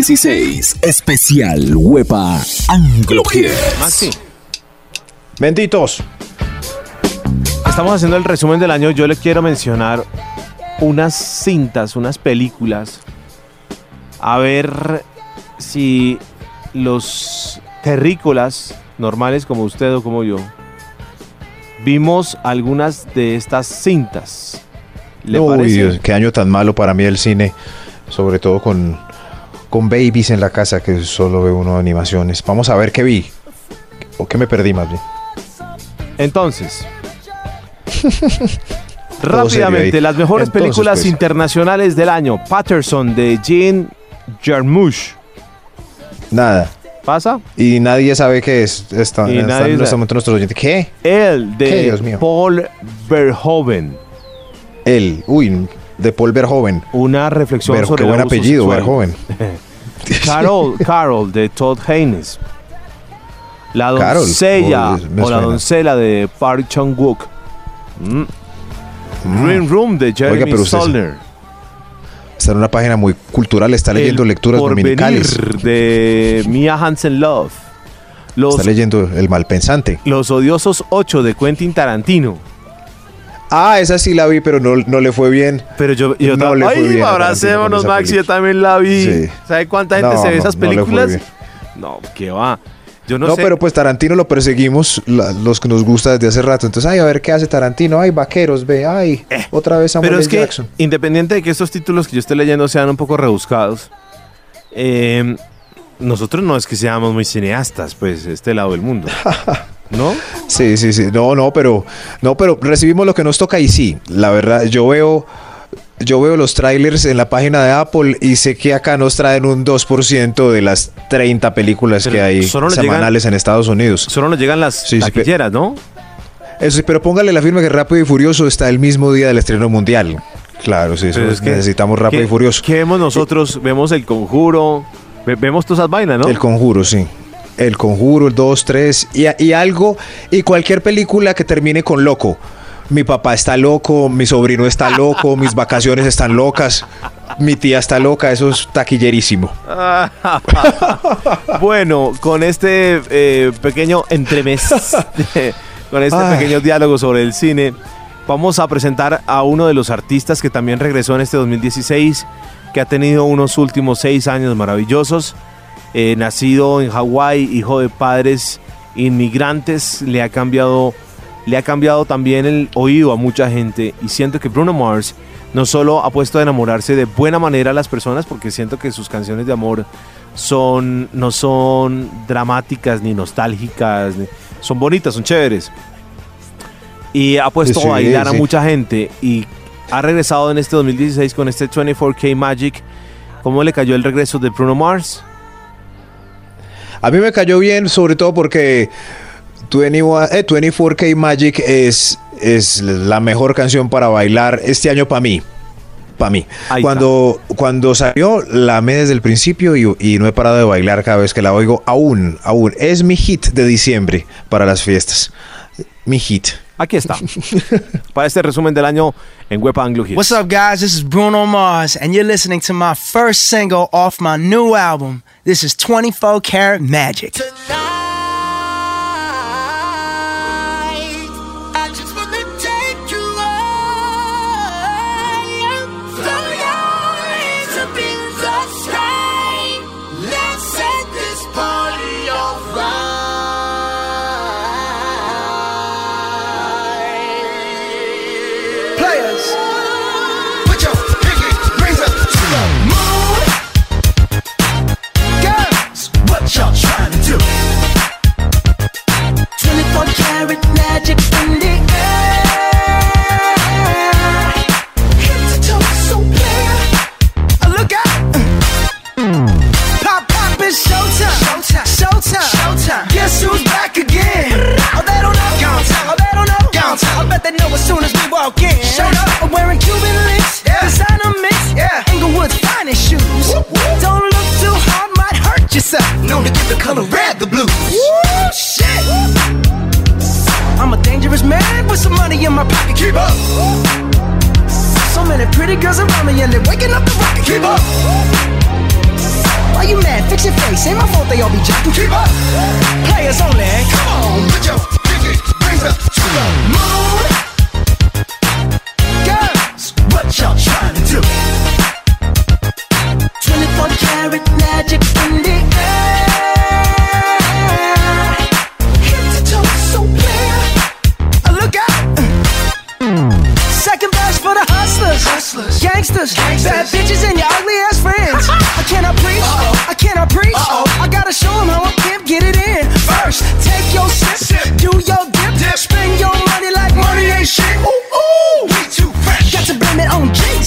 2016. Especial Huepa Anglo. Maxi. Benditos. Estamos haciendo el resumen del año. Yo le quiero mencionar unas cintas, unas películas. A ver si los terrícolas normales como usted o como yo vimos algunas de estas cintas. ¿Le Uy, parece? Qué año tan malo para mí el cine, sobre todo con, con babies en la casa, que solo ve uno animaciones. Vamos a ver qué vi. O qué me perdí más bien. Entonces, rápidamente, las mejores Entonces, películas pues. internacionales del año. Patterson de Jean Jarmusch. Nada. ¿Pasa? Y nadie sabe qué es. Está, Y están nadie en este sabe. momento nuestros oyentes. ¿Qué? El ¿Qué, de Dios mío? Paul Verhoeven. Él. Uy, de Paul Verhoeven. Una reflexión Ver- sobre qué el buen apellido. Verhoeven. Carol, Carol de Todd Haynes. La Carol, doncella oh, o la doncella de Park Chung Wook. Mm. Green Room de Jeremy Oiga, Stollner. Está en una página muy cultural, está leyendo El lecturas dominicales. de Mia Hansen Love. Los, Está leyendo El Malpensante. Los Odiosos 8 de Quentin Tarantino. Ah, esa sí la vi, pero no, no le fue bien. Pero yo, yo No le fue Ay, bien abracémonos, Max. Yo también la vi. Sí. ¿Sabe cuánta gente No, se ve esas películas? No, ¿qué va? Yo no, No, sé. pero pues Tarantino lo perseguimos, la- los que nos gusta desde hace rato. Entonces, ay, a ver qué hace Tarantino. Ay, vaqueros, ve. Ay, otra vez Samuel Eh, Pero es que, Jackson. independiente de que estos títulos que yo esté leyendo sean un poco rebuscados, eh, nosotros no es que seamos muy cineastas, pues, este lado del mundo. ¿No? Sí, sí, sí. No, no, pero no, pero recibimos lo que nos toca y sí, la verdad, yo veo yo veo los trailers en la página de Apple y sé que acá nos traen un 2% de las 30 películas Pero que hay semanales en Estados Unidos. Solo nos llegan las Sí, taquilleras, ¿no? Eso sí, pero póngale la firma que Rápido y Furioso está el mismo día del estreno mundial. Claro, sí, eso es que- necesitamos Rápido ¿qué- y Furioso. ¿Qué vemos nosotros? Vemos el conjuro, ve- vemos todas esas vainas, ¿no? El Conjuro, sí. El Conjuro, el 2, 3 y, y algo, y cualquier película que termine con loco. Mi papá está loco, mi sobrino está loco, mis vacaciones están locas, mi tía está loca, eso es taquillerísimo. bueno, con este eh, pequeño entremés, con este Ay. pequeño diálogo sobre el cine, vamos a presentar a uno de los artistas que también regresó en este 2016, que ha tenido unos últimos seis años maravillosos. Eh, nacido en Hawái, hijo de padres inmigrantes, le ha cambiado, le ha cambiado también el oído a mucha gente y siento que Bruno Mars no solo ha puesto a enamorarse de buena manera a las personas, porque siento que sus canciones de amor son, no son dramáticas ni nostálgicas, son bonitas, son chéveres. Y ha puesto Sí, a bailar a mucha gente y ha regresado en este 2016 con este 24K Magic. ¿Cómo le cayó el regreso de Bruno Mars? A mí me cayó bien, sobre todo porque 21, eh, 24K Magic es, es la mejor canción para bailar este año para mí. Para mí. Ahí Cuando, cuando salió, la amé desde el principio y, y no he parado de bailar cada vez que la oigo. Aún, aún. Es mi hit de diciembre para las fiestas. Mi hit. Aquí está. Para este resumen del año en Web Anglo Hits. What's up, guys? This is Bruno Mars, and you're listening to my first single off my new album. This is 24 Karat Magic. I Showtime. Showtime. Guess who's back again? Oh, they don't know. Oh, they don't know. I bet they know as soon as we walk in. Showed up. I'm wearing Cuban links. Yeah. Designer mix. Yeah. Inglewood's finest shoes. Whoop, whoop. Don't look too hard, might hurt yourself. Known to give the color red the blues. Woo, shit. I'm a dangerous man with some money in my pocket. Keep up, So many pretty girls around me and they're waking up the rocket. keep up, Why you mad? Fix your face. Ain't my fault they all be jacking. keep up. Players only. Come on, put your pinky rings up to the moon. Girls, what y'all trying to do? 24 karat magic in the air. Head to toe, so clear. Uh, Look out! Second verse for the hustlers, Hustlers. gangsters, Gangsters. bad bitches, and your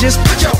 Just put your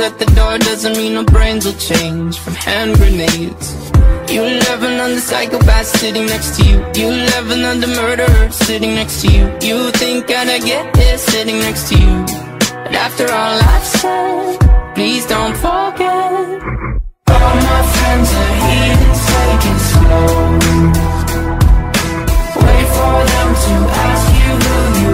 at the door doesn't mean our brains will change from hand grenades. You love another psychopath sitting next to you. You love another murderer sitting next to you. You think I'd get here sitting next to you. But after all I've said, please don't forget. All my friends are heathens, take it slow. Wait for them to ask you who you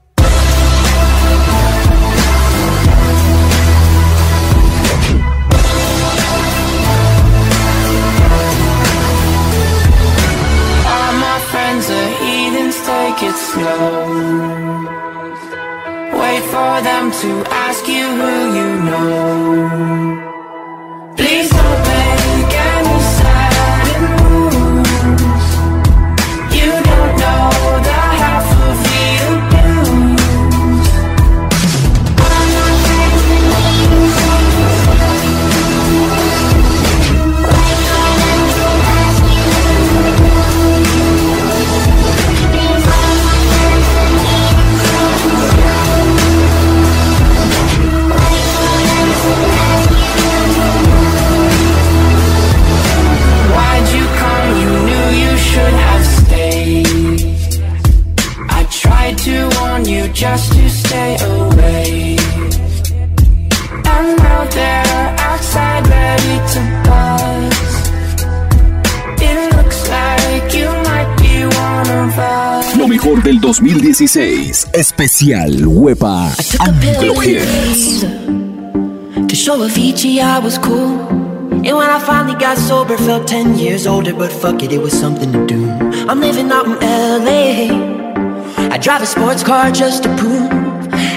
It slow. Wait for them to ask you who you know. Please don't del 2016. Especial Wepa Anglo Hits. To show Avicii I was cool. And when I finally got sober, felt 10 years older, but fuck it, it was something to do. I'm living out in LA. I drive a sports car just to prove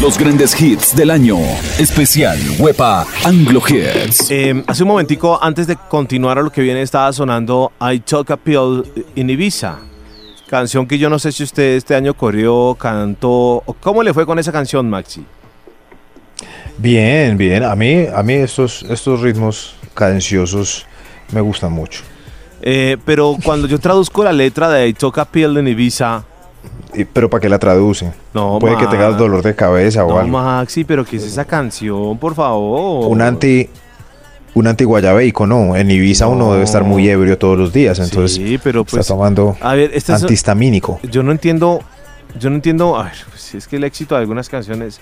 Los grandes hits del año. Especial Wepa Anglo Hits. Eh, hace un momentico, antes de continuar a lo que viene, estaba sonando I Took a Pill in Ibiza. Canción que yo no sé si usted este año corrió, cantó. o ¿Cómo le fue con esa canción, Maxi? Bien, bien. A mí, a mí estos, estos ritmos cadenciosos me gustan mucho. Eh, pero cuando yo traduzco la letra de I Took a Pill in Ibiza. Pero ¿para qué la traduce? No, Puede que ma- tenga dolor de cabeza o No, algo. Maxi, pero ¿qué es esa canción, por favor? Un anti, un anti guayabeico, no. En Ibiza uno debe estar muy ebrio todos los días, entonces Sí, pero pues. está tomando A ver, este es- antihistamínico. Yo no entiendo, yo no entiendo, a ver, pues, es que el éxito de algunas canciones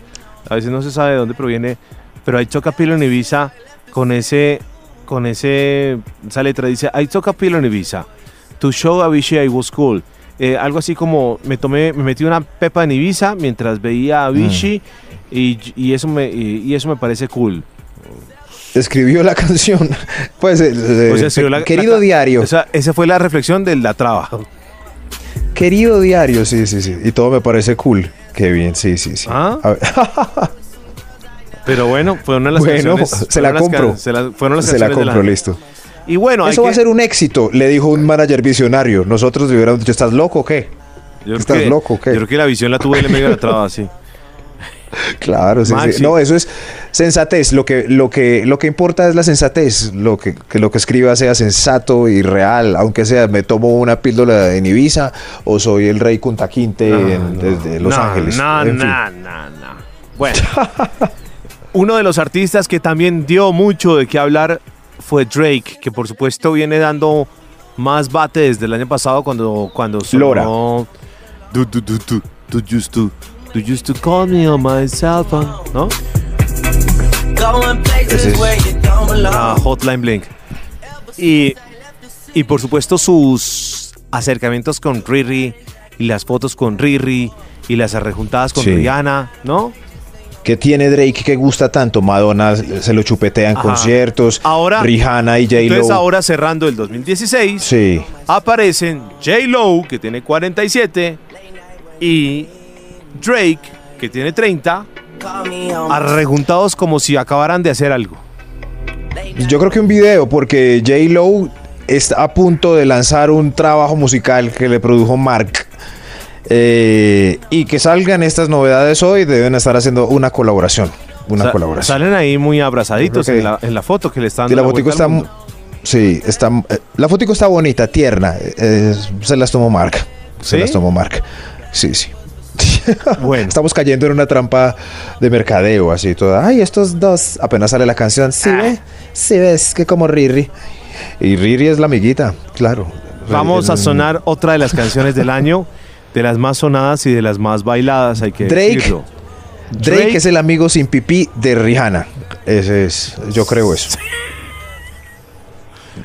a veces no se sabe de dónde proviene, pero hay Choca Pilo en Ibiza con ese, con ese, esa letra dice, a pill in Ibiza to show Avicii I was cool. Eh, algo así como me tomé, me metí una pepa en Ibiza mientras veía a Avicii y, y eso me, y, y eso me parece cool. Escribió la canción. Pues, eh, eh, O sea, escribió la- querido la- diario. O sea, esa fue la reflexión de la traba. Querido diario, sí, sí, sí. Y todo me parece cool. Qué bien, sí, sí, sí. ¿Ah? Pero bueno, fueron las Bueno, canciones. se la compro. can- se la- fueron las se la compro, listo. Y bueno, hay Eso va a ser un éxito, le dijo un manager visionario. Nosotros le hubiéramos dicho, ¿estás loco o qué? Yo ¿Estás que- loco o qué? Yo creo que la visión la tuvo él en medio de la traba, sí. Claro, sí, sí. No, eso es sensatez. Lo que, lo que, lo que importa es la sensatez. Lo que, que lo que escriba sea sensato y real. Aunque sea, me tomo una píldora en Ibiza o soy el rey Kunta Kinte en- desde Los no, Ángeles. No, En fin. no, no, no. Bueno, uno de los artistas que también dio mucho de qué hablar fue Drake, que por supuesto viene dando más bate desde el año pasado cuando cuando sonó Lora. Do, do, do, do, do used to, do used to call me on my cell phone, ¿no? Ese es Una Hotline Bling. Y, y por supuesto sus acercamientos con Riri y las fotos con Riri y las arrejuntadas con Sí. Rihanna, ¿no? ¿Qué tiene Drake que gusta tanto? Madonna se lo chupetea en Ajá. conciertos. Ahora- Rihanna y Entonces J-Lo. ahora cerrando el 2016, Sí. aparecen J-Lo, que tiene 47, y Drake, que tiene 30, arrejuntados como si acabaran de hacer algo. Yo creo que un video, porque J-Lo está a punto de lanzar un trabajo musical que le produjo Mark. Eh, y que salgan estas novedades hoy, deben estar haciendo una colaboración. Una Sa- colaboración. Salen ahí muy abrazaditos en la, en la foto que le están Y la dando fotico está. Sí, está. eh, la fotico está bonita, tierna. eh, se las tomó Mark. Se las tomó Mark. Sí, sí. Bueno. Estamos cayendo en una trampa de mercadeo, así toda. Ay, estos dos. Apenas sale la canción. Sí, Ah. ve. Sí, ves que como Riri. Y Riri es la amiguita, claro. Vamos a El- sonar otra de las canciones del año, de las más sonadas y de las más bailadas, hay que Drake. decirlo. Drake, es el amigo sin pipí de Rihanna. Ese es. Yo creo eso.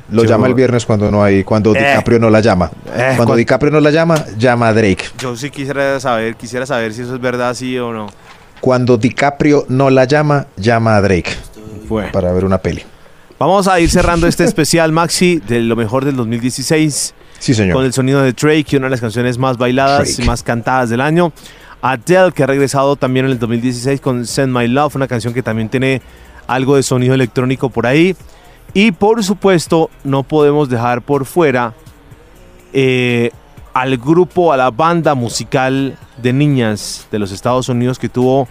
Lo Yo- llama el viernes cuando no hay, cuando Eh. DiCaprio no la llama. Eh, cuando cuan- DiCaprio no la llama, llama a Drake. Yo sí quisiera saber, quisiera saber si eso es verdad, sí o no. Cuando DiCaprio no la llama, llama a Drake. Para ver una peli. Vamos a ir cerrando este especial Maxi de lo mejor del 2016. Sí, señor. Con el sonido de Drake, una de las canciones más bailadas Drake. y más cantadas del año. Adele, que ha regresado también en el 2016 con Send My Love, una canción que también tiene algo de sonido electrónico por ahí. Y por supuesto, no podemos dejar por fuera eh, al grupo, a la banda musical de niñas de los Estados Unidos que tuvo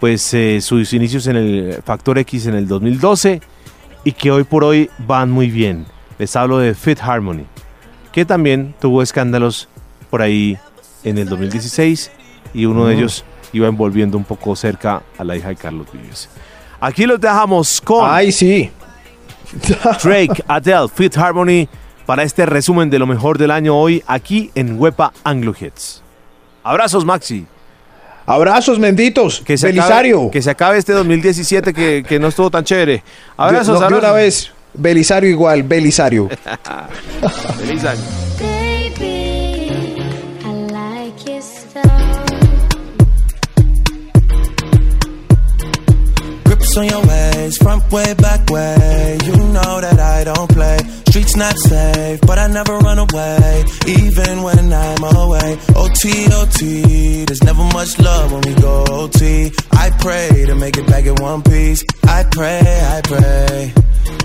pues eh, sus inicios en el Factor X en el 2012 y que hoy por hoy van muy bien. Les hablo de Fit Harmony, que también tuvo escándalos por ahí en el 2016 y uno de ellos iba envolviendo un poco cerca a la hija de Carlos Vives. Aquí los dejamos con Ay, sí. Drake, Adele, Fit Harmony para este resumen de lo mejor del año hoy aquí en Wepa Anglo Hits. Abrazos, Maxi. Abrazos, benditos. Que se Belisario. Acabe, que se acabe este 2017 que, que no estuvo tan chévere. Abrazos, no, abrazos. una vez. Belisario igual, Belisario. Feliz año. Baby, I like your style. Grips on your ways, front way, back way. You know that I don't play. Streets not safe, but I never run away, even when I'm away. OT, OT, there's never much love when we go OT. I pray to make it back in one piece. I pray, I pray.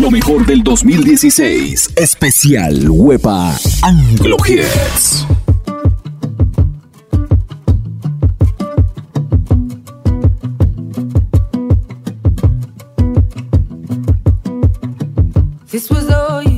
Lo mejor del 2016, especial Huepa Anglo This was all you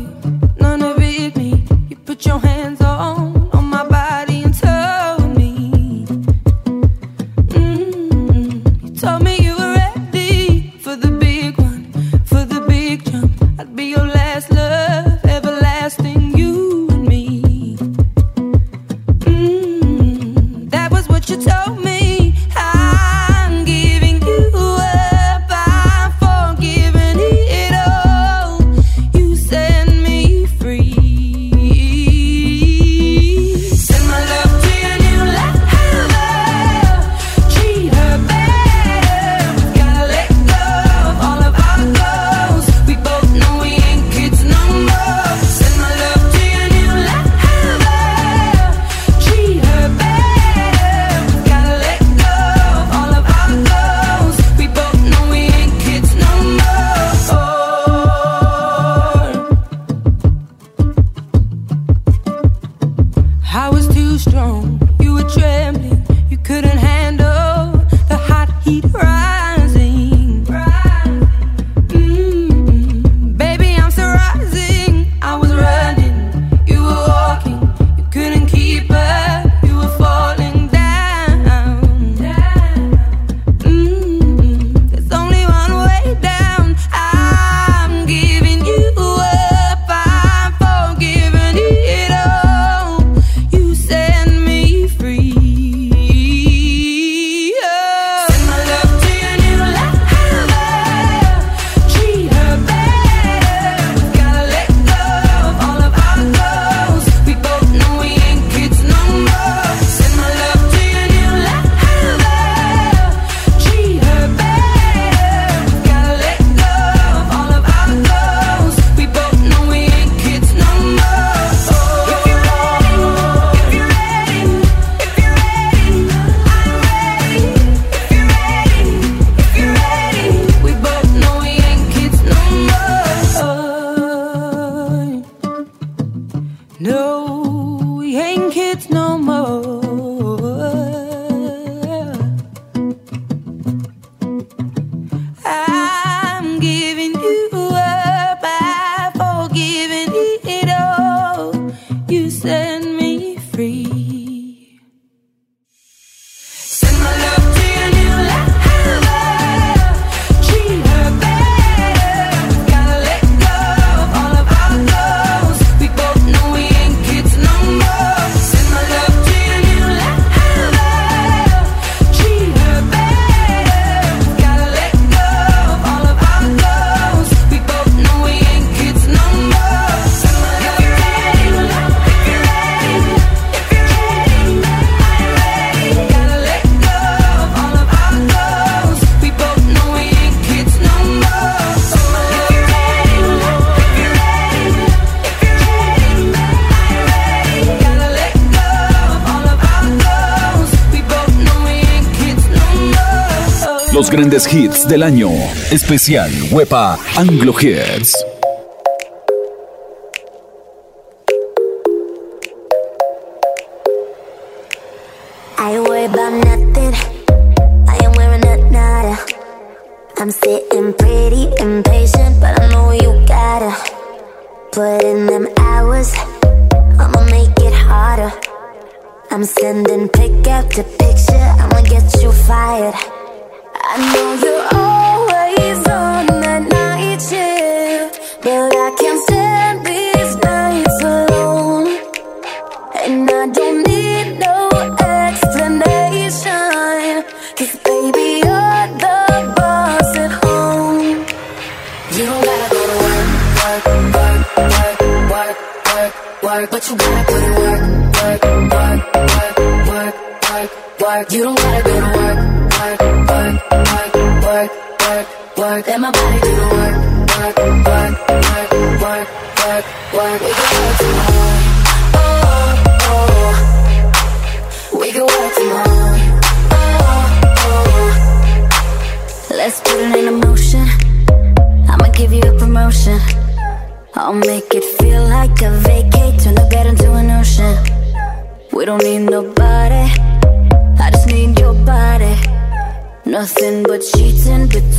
grandes hits del año. Especial Wepa Anglo Hits. I worry about nothing. I am wearing a nada. I'm sitting pretty impatient, but I know you gotta put in them hours. I'ma make it harder. I'm sending pick after picture. I'ma get you fired. I know you're always on. it's cheating,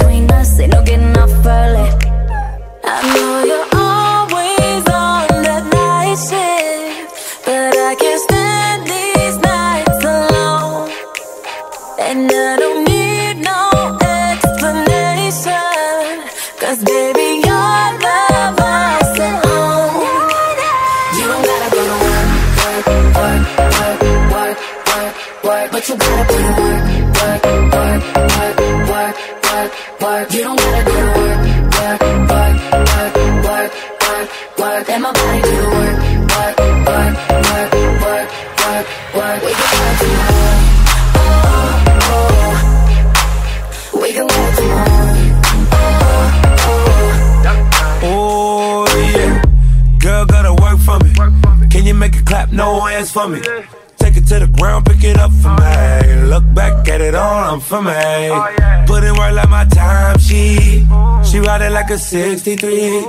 like a 63.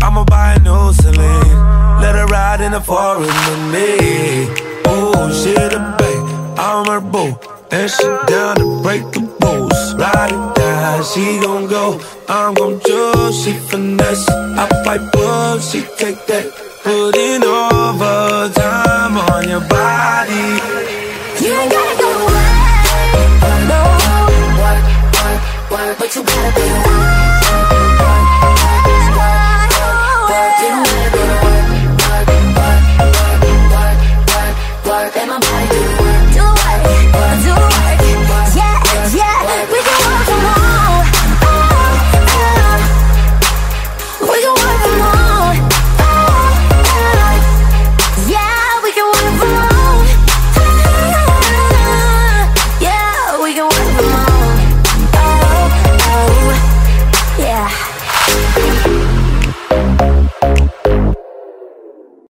I'ma buy a new Celine. Let her ride in the forest with me. Oh, she the babe, I'm her boo. And she down to break the rules. Ride it down, she gon' go. I'm gon' choose, she finesse. I fight boom, she take that. Put in